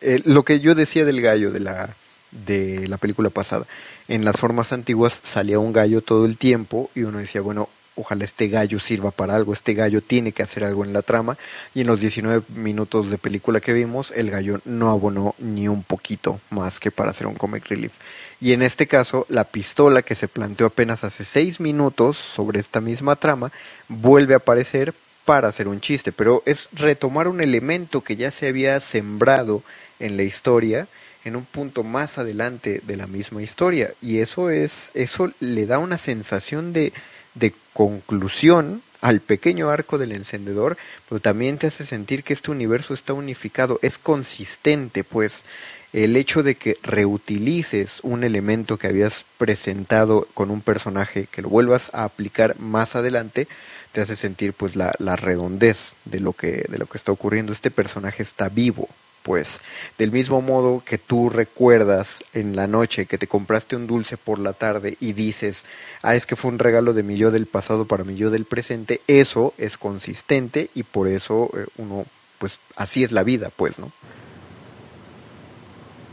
eh, lo que yo decía del gallo de la de la película pasada, en las formas antiguas salía un gallo todo el tiempo y uno decía, bueno, ojalá este gallo sirva para algo, este gallo tiene que hacer algo en la trama. Y en los 19 minutos de película que vimos, el gallo no abonó ni un poquito más que para hacer un comic relief. Y en este caso, la pistola que se planteó apenas hace 6 minutos sobre esta misma trama, vuelve a aparecer para hacer un chiste, pero es retomar un elemento que ya se había sembrado en la historia en un punto más adelante de la misma historia. Y eso es eso le da una sensación de, de conclusión al pequeño arco del encendedor, pero también te hace sentir que este universo está unificado, es consistente, pues el hecho de que reutilices un elemento que habías presentado con un personaje, que lo vuelvas a aplicar más adelante, te hace sentir pues la, la redondez de lo que de lo que está ocurriendo. Este personaje está vivo, pues del mismo modo que tú recuerdas en la noche que te compraste un dulce por la tarde y dices, ah, es que fue un regalo de mi yo del pasado para mi yo del presente, eso es consistente y por eso eh, uno, pues así es la vida, pues, ¿no?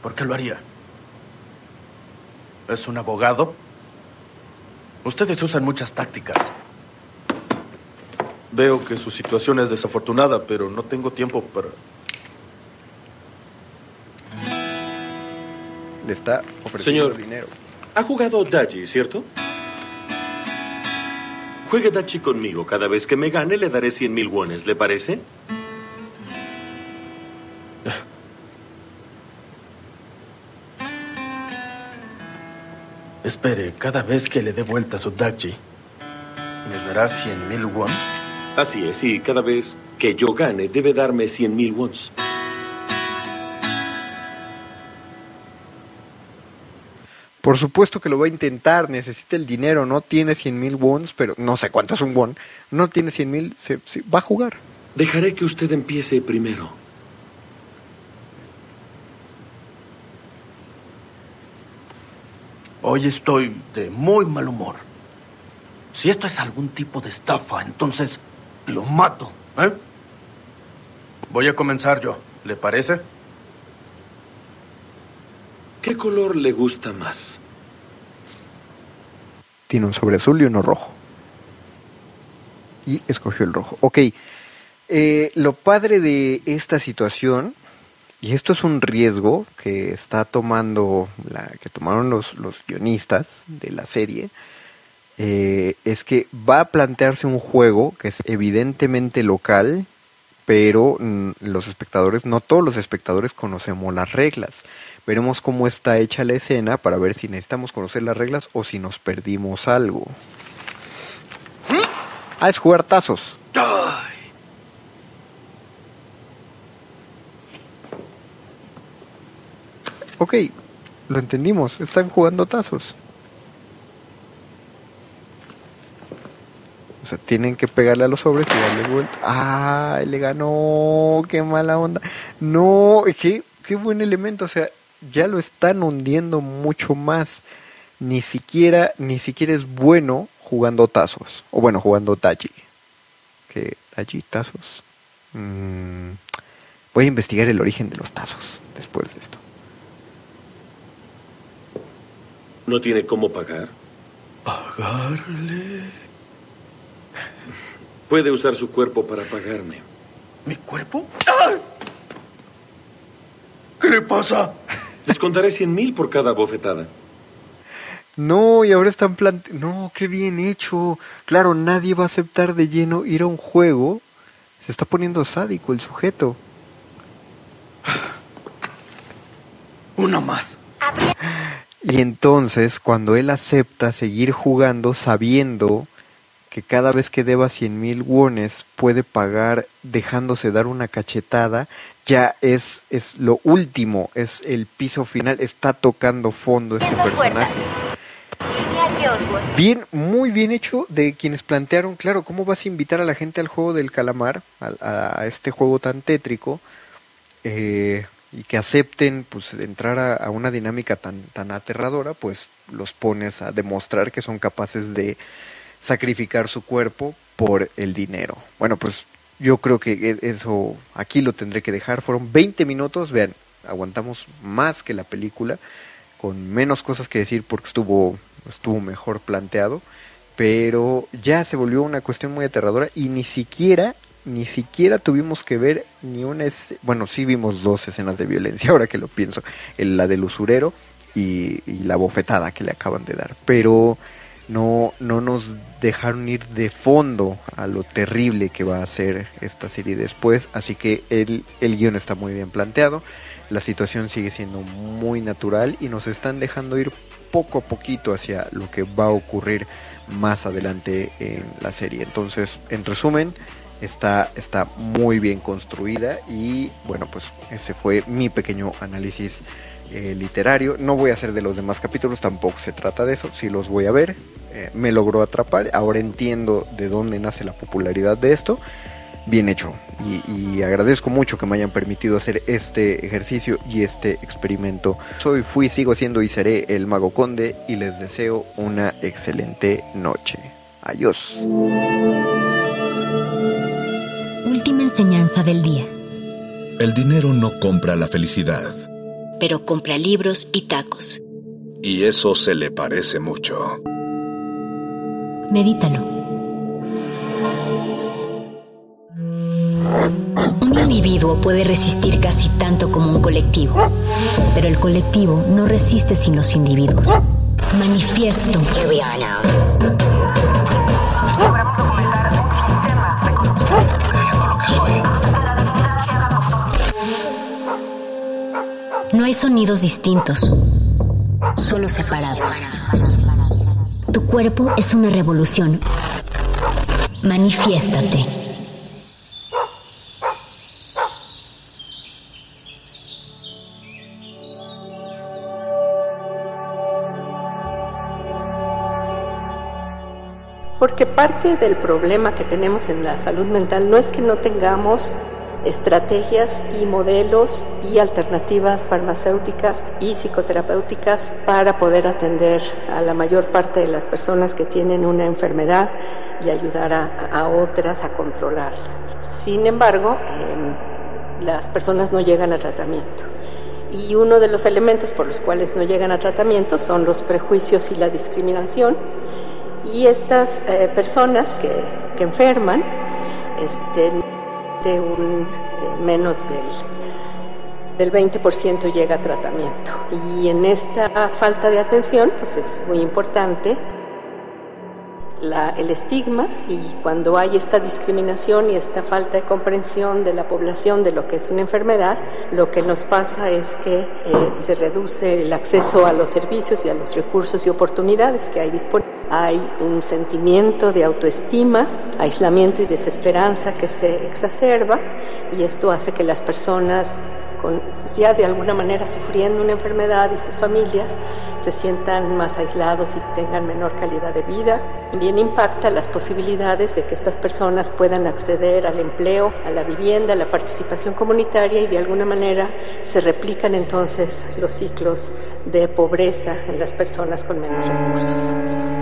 ¿Por qué lo haría? ¿Es un abogado? Ustedes usan muchas tácticas. Veo que su situación es desafortunada, pero no tengo tiempo para... Le está ofreciendo Señor. dinero. Ha jugado Dachi, ¿cierto? Juegue Dachi conmigo. Cada vez que me gane le daré 100 mil wones, ¿le parece? Espere, cada vez que le dé vuelta su Dakji, ¿me dará 100 mil won? Así es, y cada vez que yo gane debe darme 100 mil wons. Por supuesto que lo va a intentar, necesita el dinero, no tiene 100 mil wons, pero no sé cuánto es un won, no tiene 100 mil, se- se- va a jugar. Dejaré que usted empiece primero. Hoy estoy de muy mal humor. Si esto es algún tipo de estafa, entonces lo mato. ¿eh? Voy a comenzar yo. ¿Le parece? ¿Qué color le gusta más? Tiene un sobre azul y uno rojo. Y escogió el rojo. Ok. Eh, lo padre de esta situación, y esto es un riesgo que está tomando, la, que tomaron los, los guionistas de la serie, eh, es que va a plantearse un juego que es evidentemente local, pero los espectadores, no todos los espectadores conocemos las reglas. Veremos cómo está hecha la escena para ver si necesitamos conocer las reglas o si nos perdimos algo. Ah, es jugar tazos. Ok, lo entendimos, están jugando tazos. O sea, tienen que pegarle a los sobres y darle vuelta. ¡Ah! Le ganó. ¡Qué mala onda! No, qué, qué buen elemento. O sea, ya lo están hundiendo mucho más. Ni siquiera, ni siquiera es bueno jugando tazos. O bueno, jugando tachi. Que tachi, tazos. Mm, voy a investigar el origen de los tazos después de esto. ¿No tiene cómo pagar? ¿Pagarle? Puede usar su cuerpo para pagarme. ¿Mi cuerpo? ¿Qué le pasa? Les contaré cien mil por cada bofetada. No, y ahora están planteando... No, qué bien hecho. Claro, nadie va a aceptar de lleno ir a un juego. Se está poniendo sádico el sujeto. Uno más. Y entonces, cuando él acepta seguir jugando sabiendo que cada vez que deba cien mil wones puede pagar dejándose dar una cachetada, ya es, es lo último, es el piso final, está tocando fondo este personaje. Bien, muy bien hecho de quienes plantearon, claro, ¿cómo vas a invitar a la gente al juego del calamar, a, a este juego tan tétrico, eh, y que acepten pues entrar a, a, una dinámica tan, tan aterradora, pues los pones a demostrar que son capaces de sacrificar su cuerpo por el dinero. Bueno, pues yo creo que e, eso aquí lo tendré que dejar. Fueron 20 minutos, vean, aguantamos más que la película, con menos cosas que decir porque estuvo, estuvo mejor planteado, pero ya se volvió una cuestión muy aterradora y ni siquiera, ni siquiera tuvimos que ver ni una, bueno, sí vimos dos escenas de violencia, ahora que lo pienso, la del usurero y, y la bofetada que le acaban de dar, pero no, no nos dejaron ir de fondo a lo terrible que va a ser esta serie después, así que el, el guion está muy bien planteado, la situación sigue siendo muy natural y nos están dejando ir poco a poquito hacia lo que va a ocurrir más adelante en la serie. Entonces, en resumen, está, está muy bien construida y bueno, pues ese fue mi pequeño análisis eh, literario. No voy a hacer de los demás capítulos, tampoco se trata de eso, sí los voy a ver. Eh, me logró atrapar, ahora entiendo de dónde nace la popularidad de esto. Bien hecho. Y, y, agradezco mucho que me hayan permitido hacer este ejercicio y este experimento. Soy, fui, sigo siendo y seré el Mago Conde y les deseo una excelente noche. Adiós. Última enseñanza del día. El dinero no compra la felicidad pero compra libros y tacos. Y eso se le parece mucho. Medítalo. Un individuo puede resistir casi tanto como un colectivo, pero el colectivo no resiste sin los individuos. Manifiesto. Logramos documentar un sistema. No hay sonidos distintos, solo separados. Tu cuerpo es una revolución. Manifiéstate. Porque parte del problema que tenemos en la salud mental no es que no tengamos estrategias y modelos y alternativas farmacéuticas y psicoterapéuticas para poder atender a la mayor parte de las personas que tienen una enfermedad y ayudar a, a otras a controlarla. Sin embargo, eh, las personas no llegan a tratamiento. Y uno de los elementos por los cuales no llegan a tratamiento son los prejuicios y la discriminación. Y estas eh, personas que, que enferman, este, de un eh, menos del, del 20% llega a tratamiento. Y en esta falta de atención, pues es muy importante el estigma y cuando hay esta discriminación y esta falta de comprensión de la población de lo que es una enfermedad, lo que nos pasa es que eh, se reduce el acceso a los servicios y a los recursos y oportunidades que hay disponibles. Hay un sentimiento de autoestima, aislamiento y desesperanza que se exacerba y esto hace que las personas ya de alguna manera sufriendo una enfermedad y sus familias se sientan más aislados y tengan menor calidad de vida. También impacta las posibilidades de que estas personas puedan acceder al empleo, a la vivienda, a la participación comunitaria y de alguna manera se replican entonces los ciclos de pobreza en las personas con menos recursos.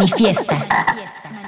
Manifiesta. Thank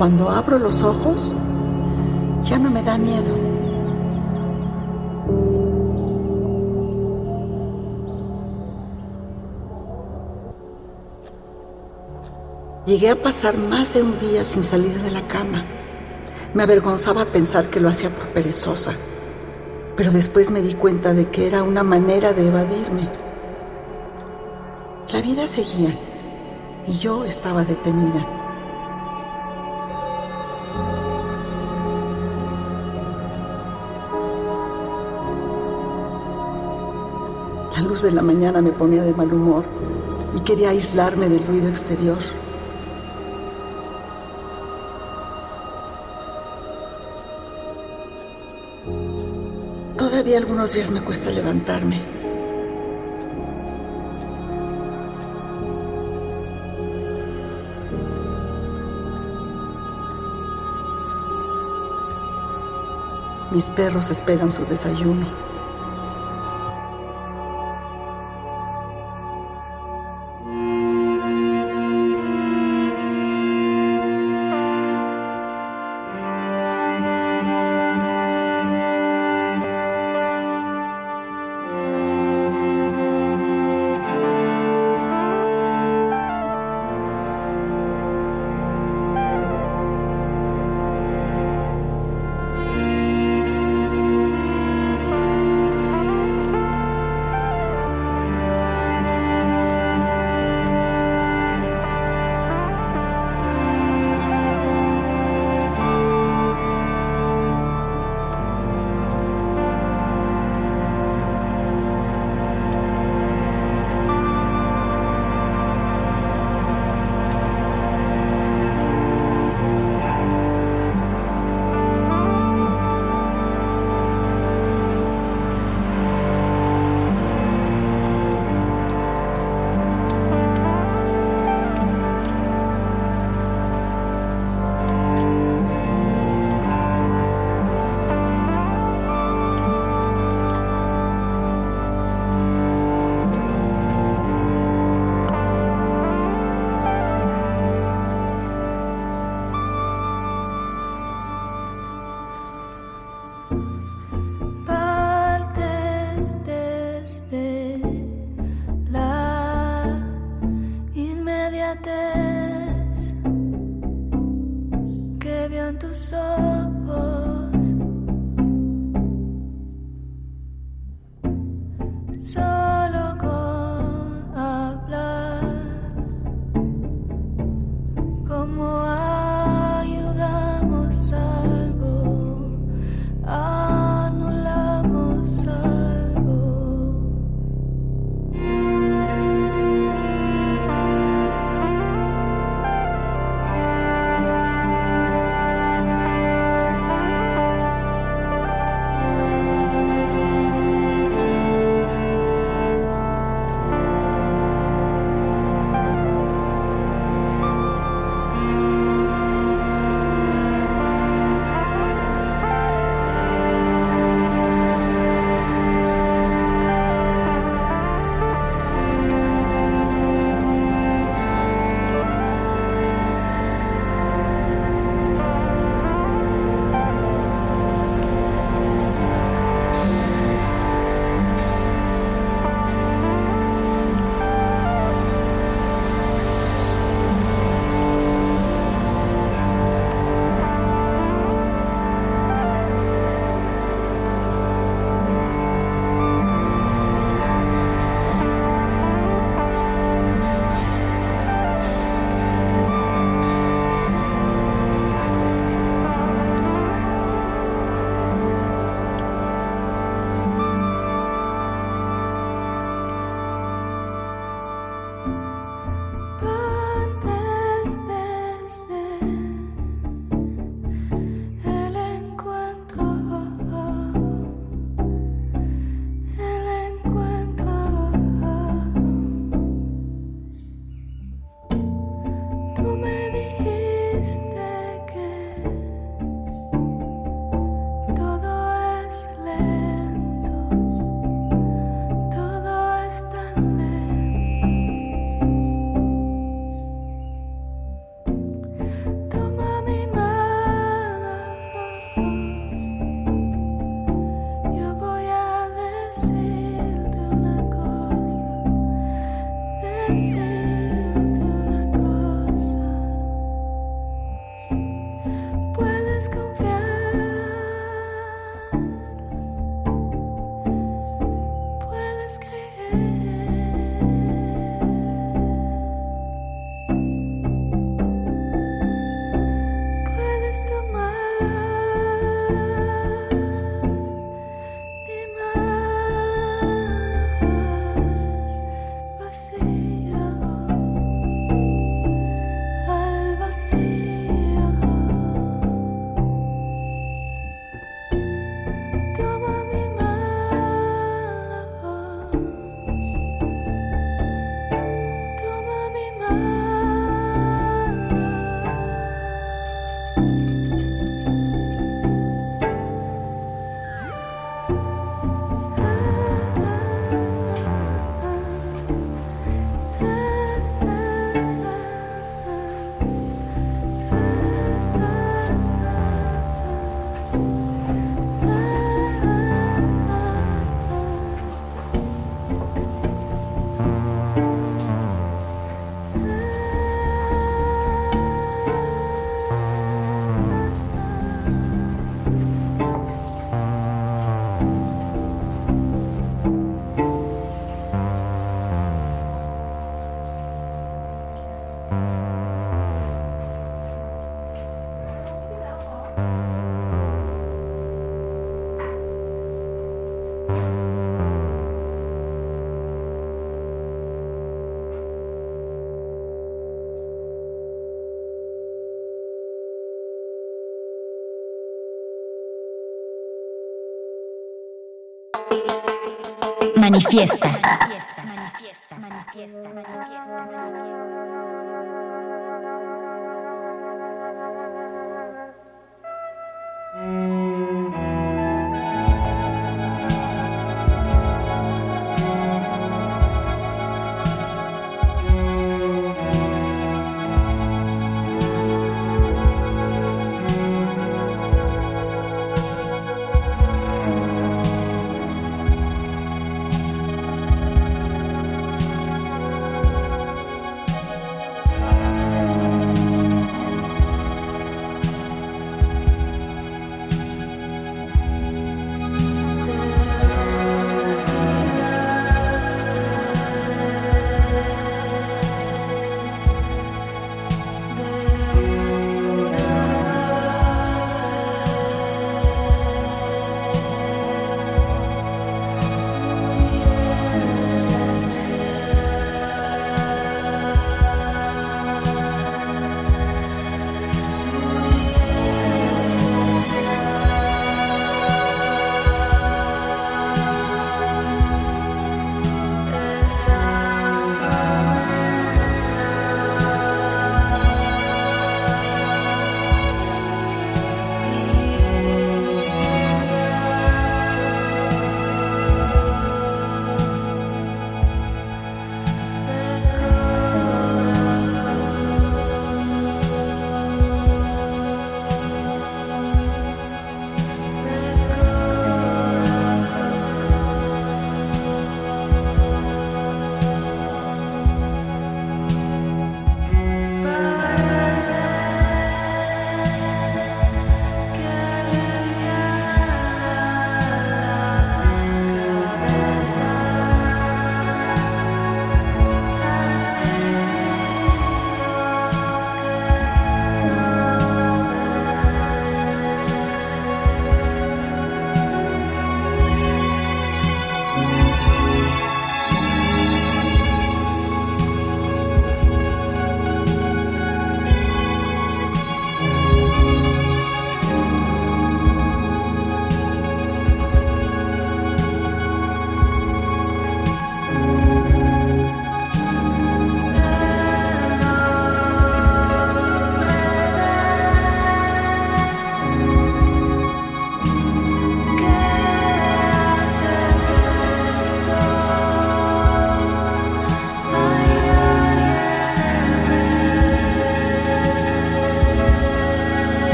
cuando abro los ojos, ya no me da miedo. Llegué a pasar más de un día sin salir de la cama. Me avergonzaba pensar que lo hacía por perezosa, pero después me di cuenta de que era una manera de evadirme. La vida seguía y yo estaba detenida. De la mañana me ponía de mal humor y quería aislarme del ruido exterior. Todavía algunos días me cuesta levantarme. Mis perros esperan su desayuno. Manifiesta.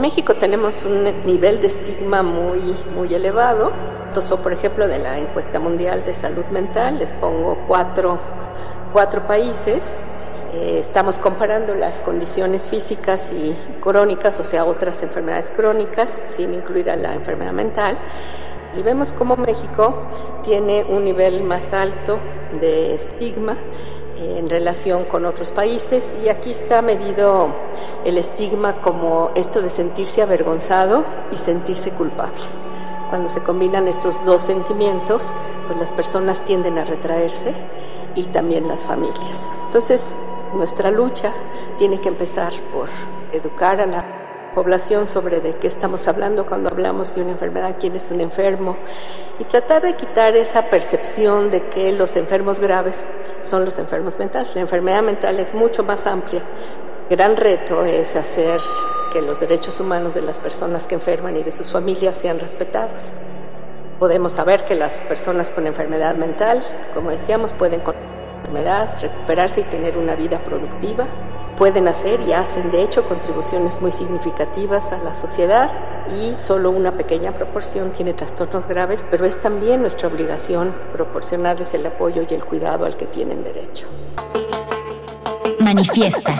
México tenemos un nivel de estigma muy, muy elevado. Entonces, por ejemplo, de la encuesta mundial de salud mental, les pongo cuatro, cuatro países. Eh, estamos comparando las condiciones físicas y crónicas, o sea, otras enfermedades crónicas, sin incluir a la enfermedad mental. Y vemos cómo México tiene un nivel más alto de estigma en relación con otros países y aquí está medido el estigma como esto de sentirse avergonzado y sentirse culpable. Cuando se combinan estos dos sentimientos, pues las personas tienden a retraerse y también las familias. Entonces, nuestra lucha tiene que empezar por educar a la población sobre de qué estamos hablando cuando hablamos de una enfermedad, quién es un enfermo, y tratar de quitar esa percepción de que los enfermos graves son los enfermos mentales. La enfermedad mental es mucho más amplia. Gran reto es hacer que los derechos humanos de las personas que enferman y de sus familias sean respetados. Podemos saber que las personas con enfermedad mental, como decíamos, pueden con enfermedad recuperarse y tener una vida productiva, pueden hacer y hacen de hecho contribuciones muy significativas a la sociedad y solo una pequeña proporción tiene trastornos graves, pero es también nuestra obligación proporcionarles el apoyo y el cuidado al que tienen derecho. Manifiesta.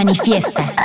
Manifiesta.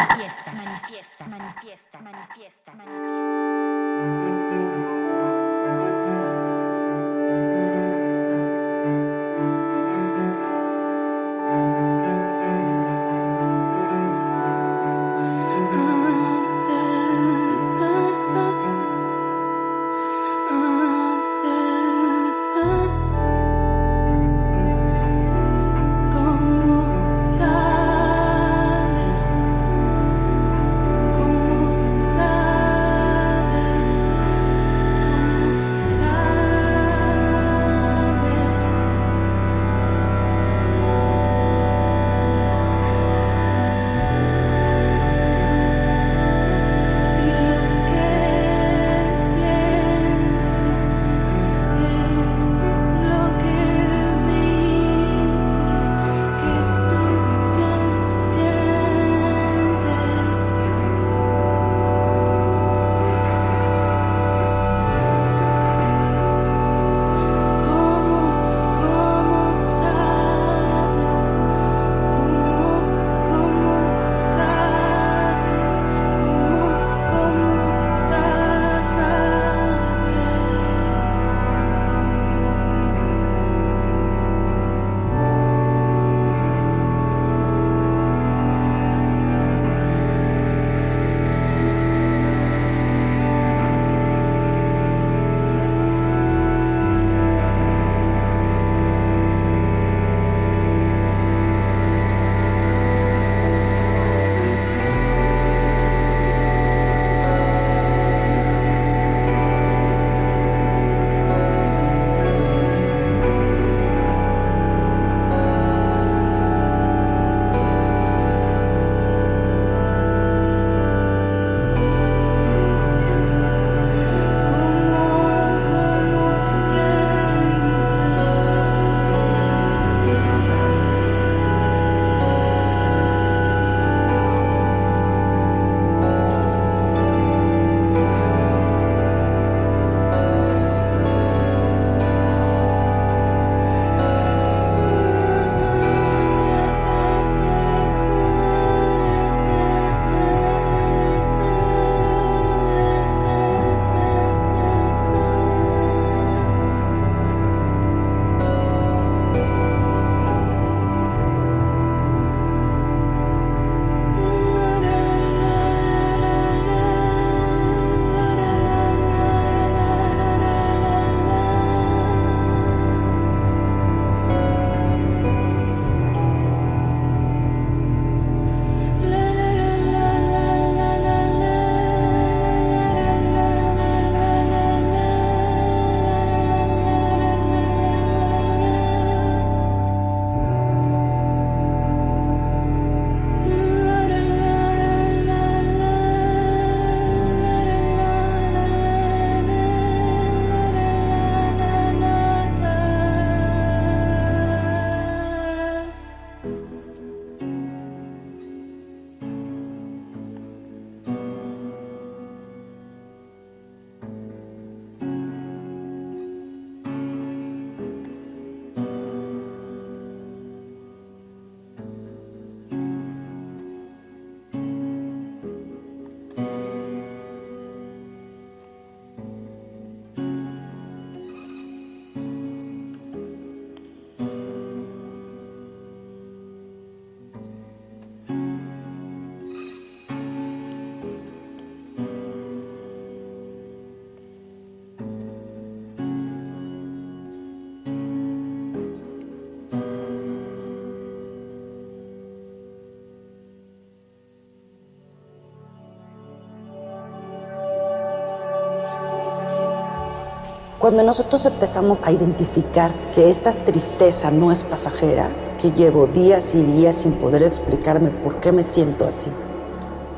Cuando nosotros empezamos a identificar que esta tristeza no es pasajera, que llevo días y días sin poder explicarme por qué me siento así,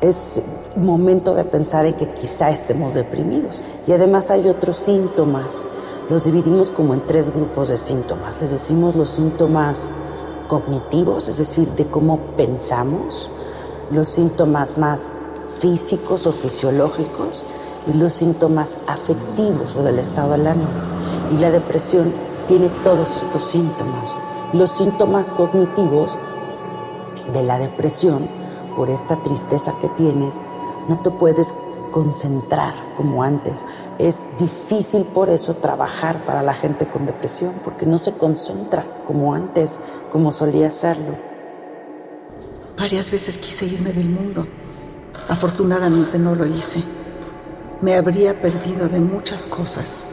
es momento de pensar en que quizá estemos deprimidos. Y además hay otros síntomas. Los dividimos como en tres grupos de síntomas. Les decimos los síntomas cognitivos, es decir, de cómo pensamos, los síntomas más físicos o fisiológicos los síntomas afectivos o del estado del ánimo. Y la depresión tiene todos estos síntomas. Los síntomas cognitivos de la depresión, por esta tristeza que tienes, no te puedes concentrar como antes. Es difícil por eso trabajar para la gente con depresión, porque no se concentra como antes, como solía hacerlo. Varias veces quise irme del mundo. Afortunadamente no lo hice. Me habría perdido de muchas cosas.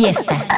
Manifiesta.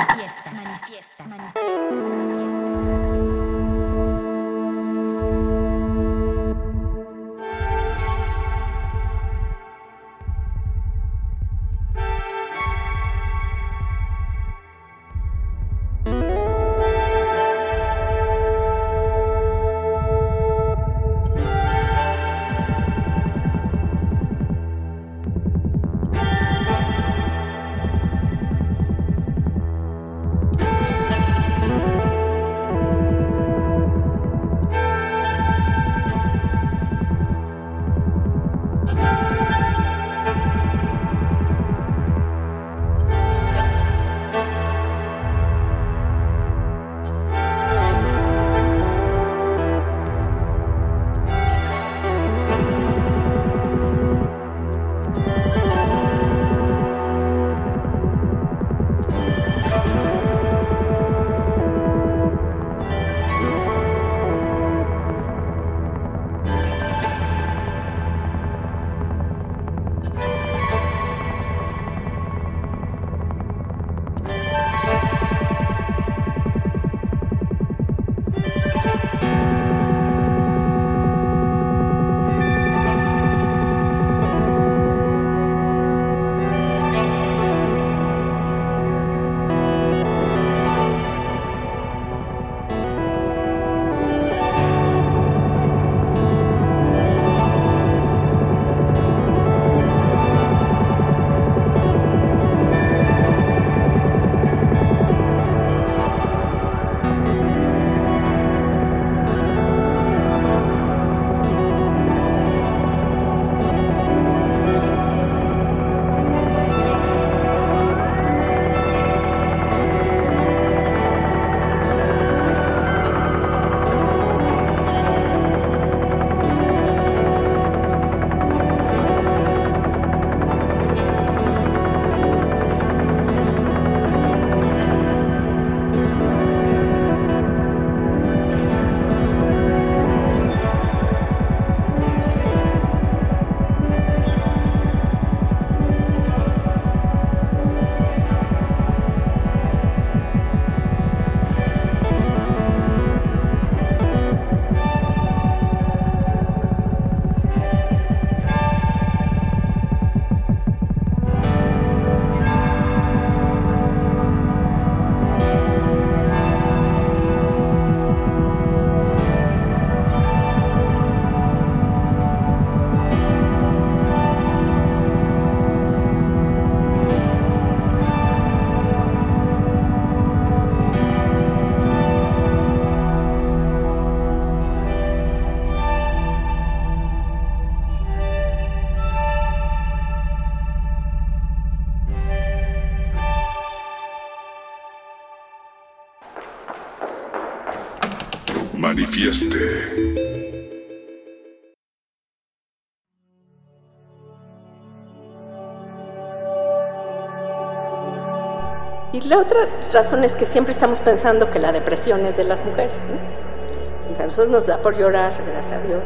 La otra razón es que siempre estamos pensando que la depresión es de las mujeres. ¿no? O a nosotros nos da por llorar, gracias a Dios.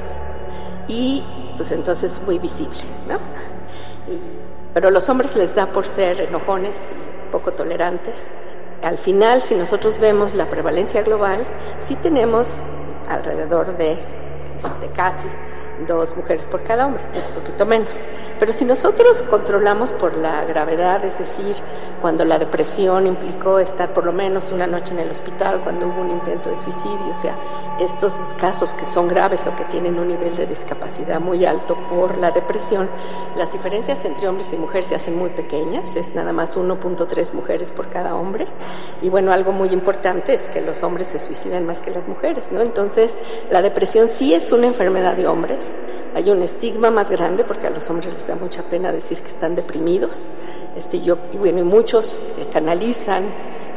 Y pues entonces es muy visible, ¿no? Pero a los hombres les da por ser enojones y poco tolerantes. Al final, si nosotros vemos la prevalencia global, sí tenemos alrededor de este, casi dos mujeres por cada hombre, un poquito menos. Pero si nosotros controlamos por la gravedad, es decir, cuando la depresión implicó estar por lo menos una noche en el hospital, cuando hubo un intento de suicidio, o sea, estos casos que son graves o que tienen un nivel de discapacidad muy alto por la depresión, las diferencias entre hombres y mujeres se hacen muy pequeñas, es nada más 1.3 mujeres por cada hombre. Y bueno, algo muy importante es que los hombres se suicidan más que las mujeres, ¿no? Entonces, la depresión sí es una enfermedad de hombres. Hay un estigma más grande porque a los hombres les da mucha pena decir que están deprimidos. Este, yo, y bueno, y muchos eh, canalizan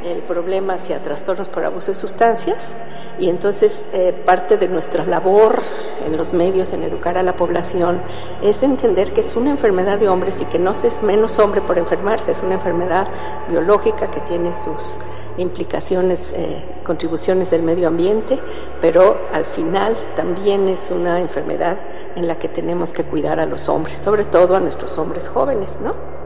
el problema hacia trastornos por abuso de sustancias y entonces eh, parte de nuestra labor en los medios, en educar a la población, es entender que es una enfermedad de hombres y que no se es menos hombre por enfermarse, es una enfermedad biológica que tiene sus implicaciones, eh, contribuciones del medio ambiente, pero al final también es una enfermedad en la que tenemos que cuidar a los hombres, sobre todo a nuestros hombres jóvenes, ¿no?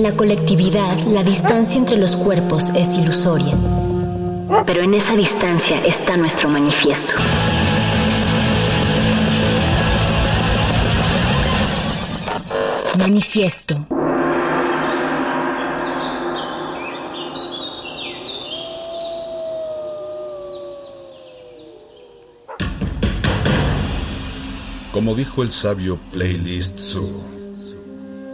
En la colectividad, la distancia entre los cuerpos es ilusoria. Pero en esa distancia está nuestro manifiesto. Manifiesto. Como dijo el sabio Playlist Zoo,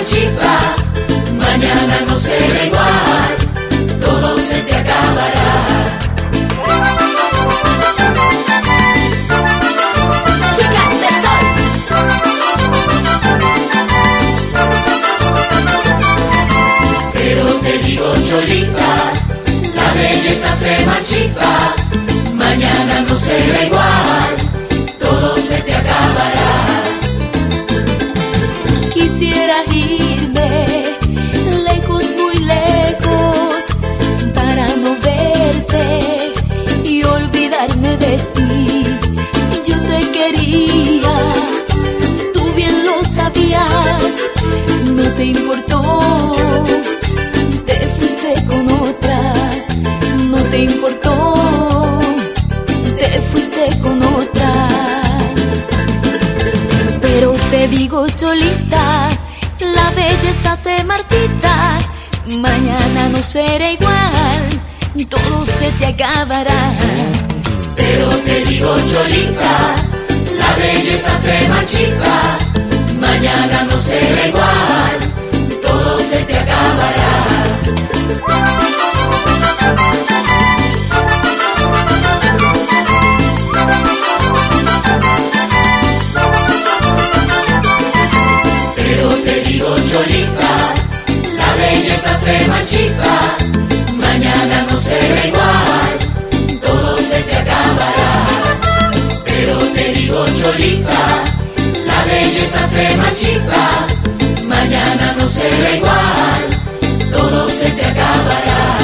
Pode. conmigo cholita, la belleza se marchita, mañana no será igual, todo se te acabará. Pero te digo cholita, la belleza se marchita, mañana no será igual, todo se te acabará. Cholita, la belleza se marchita, mañana no será igual, todo se te acabará. Pero te digo Cholita, la belleza se marchita, mañana no será igual, todo se te acabará.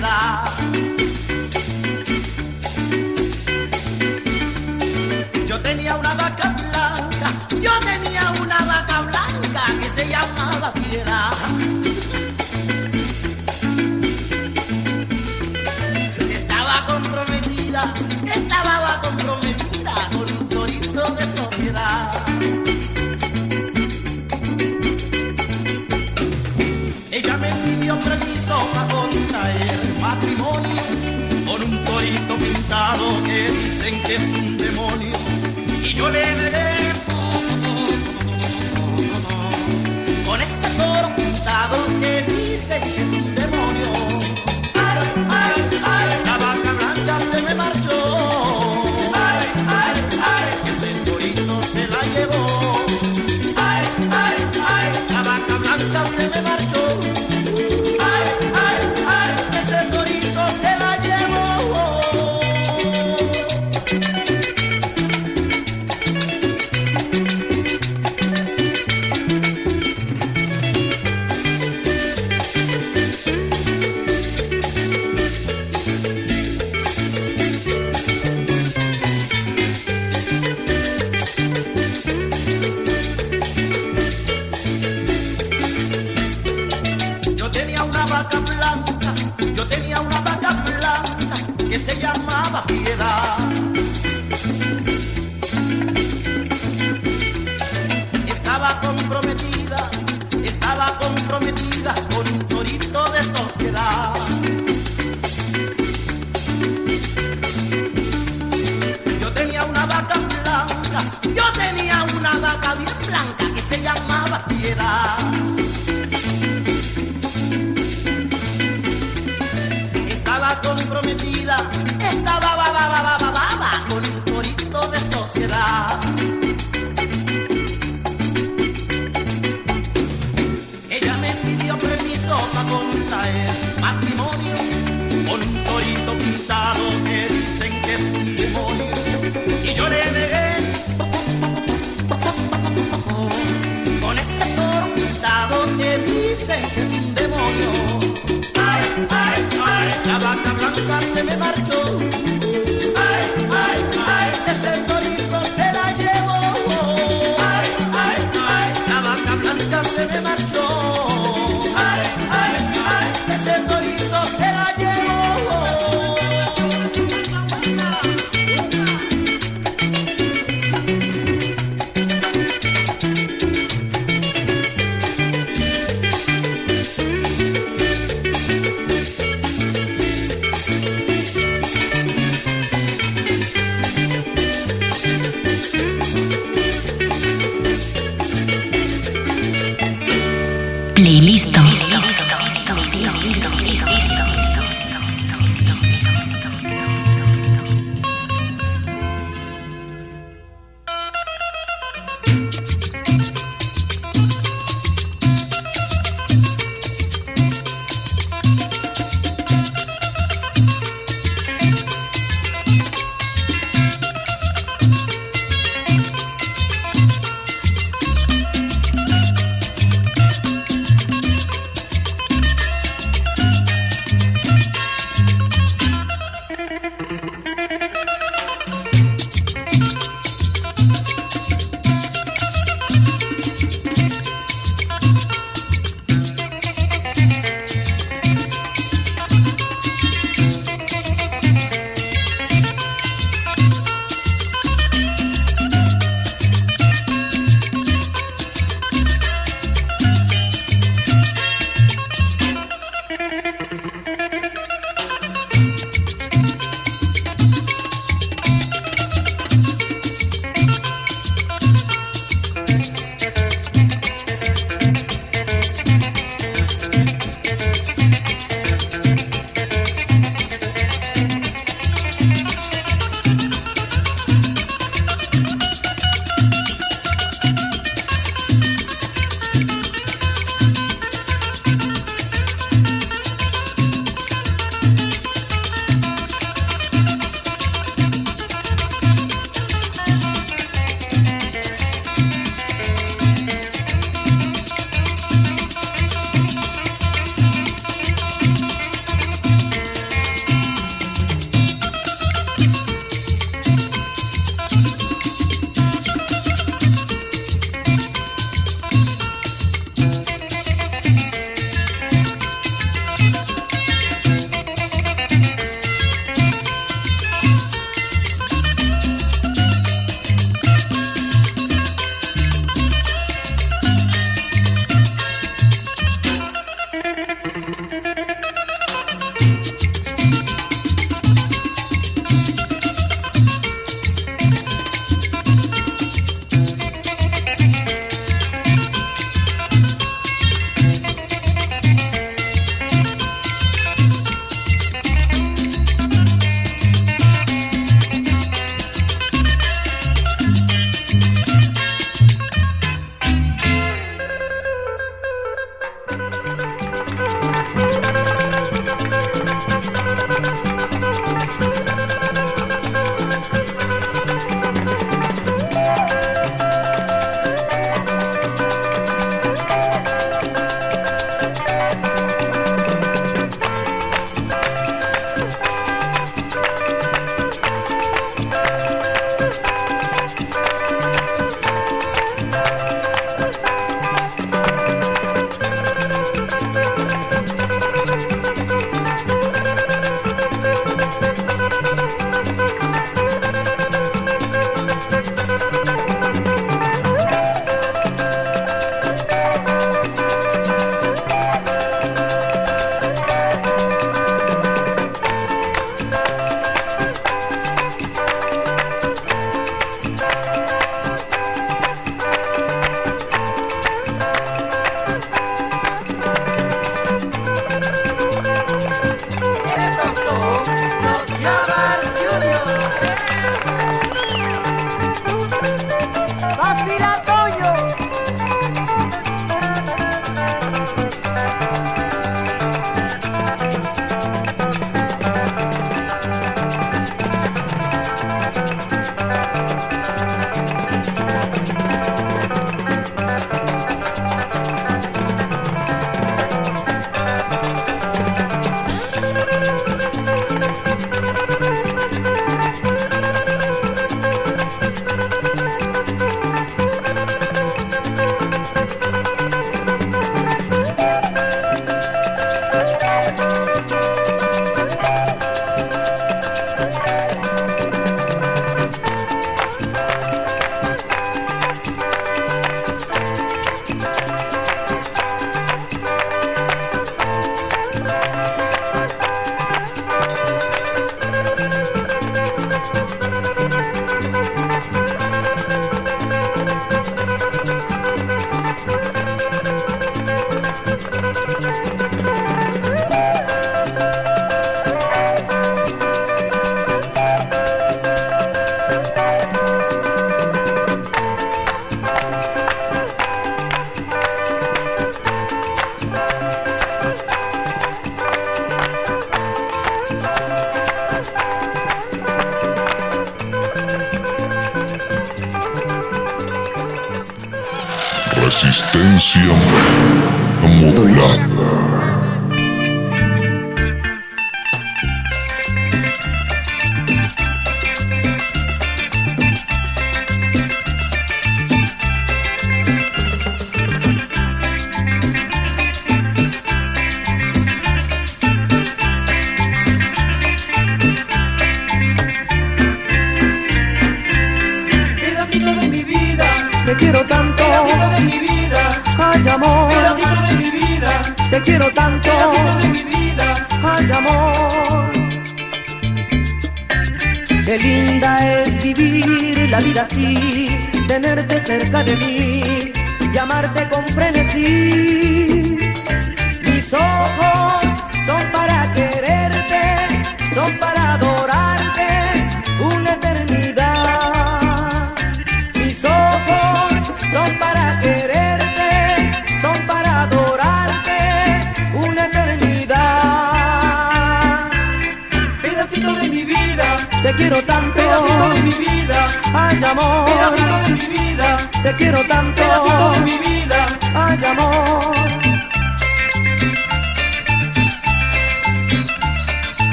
De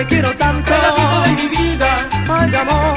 te quiero tanto. Pedacito de mi vida, ay amor.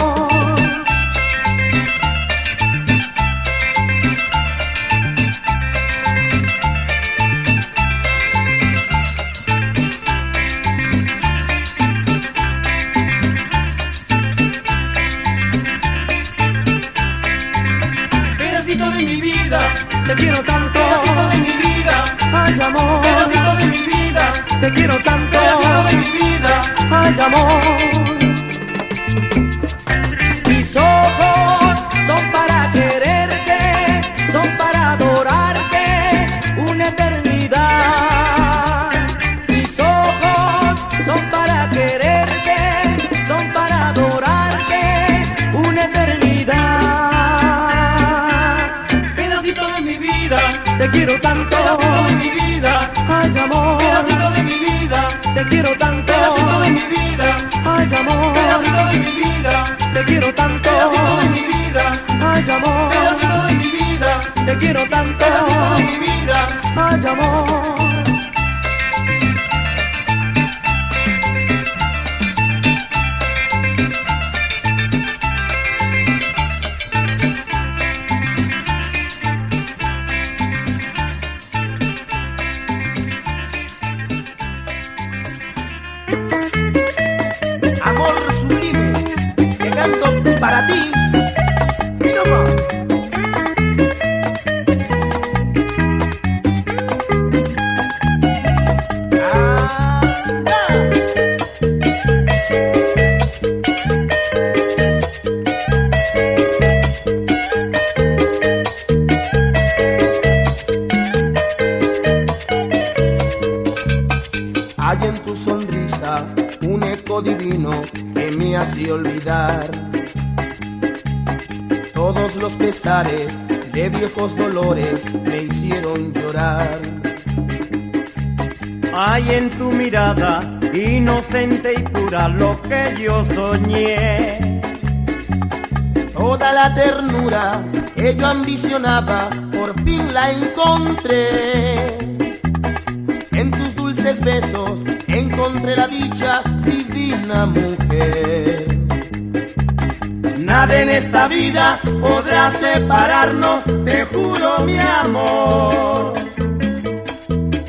Podrá separarnos, te juro mi amor.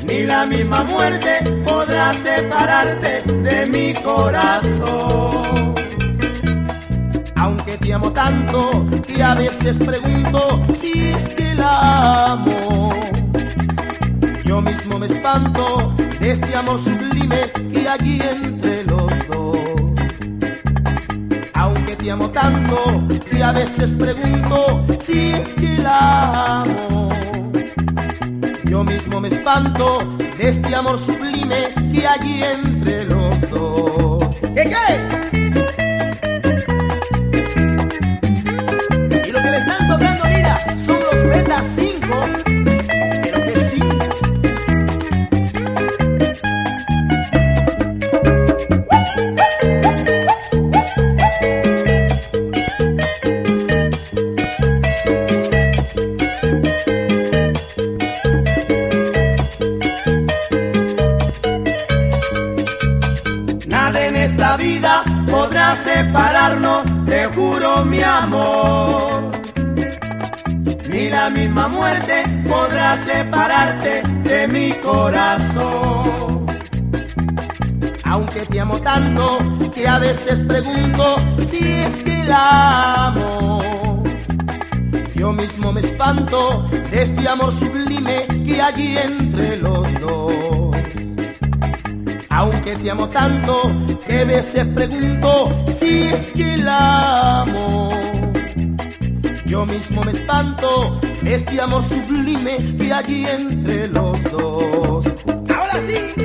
Ni la misma muerte podrá separarte de mi corazón. Aunque te amo tanto y a veces pregunto si es que la amo. Yo mismo me espanto de este amor sublime que allí entre los Te amo tanto y a veces pregunto si es que la amo. Yo mismo me espanto de este amor sublime que allí entre los dos. ¿Qué qué? Que a veces pregunto si es que la amo. Yo mismo me espanto de este amor sublime que allí entre los dos. Aunque te amo tanto, que a veces pregunto si es que la amo. Yo mismo me espanto de este amor sublime que allí entre los dos. Ahora sí.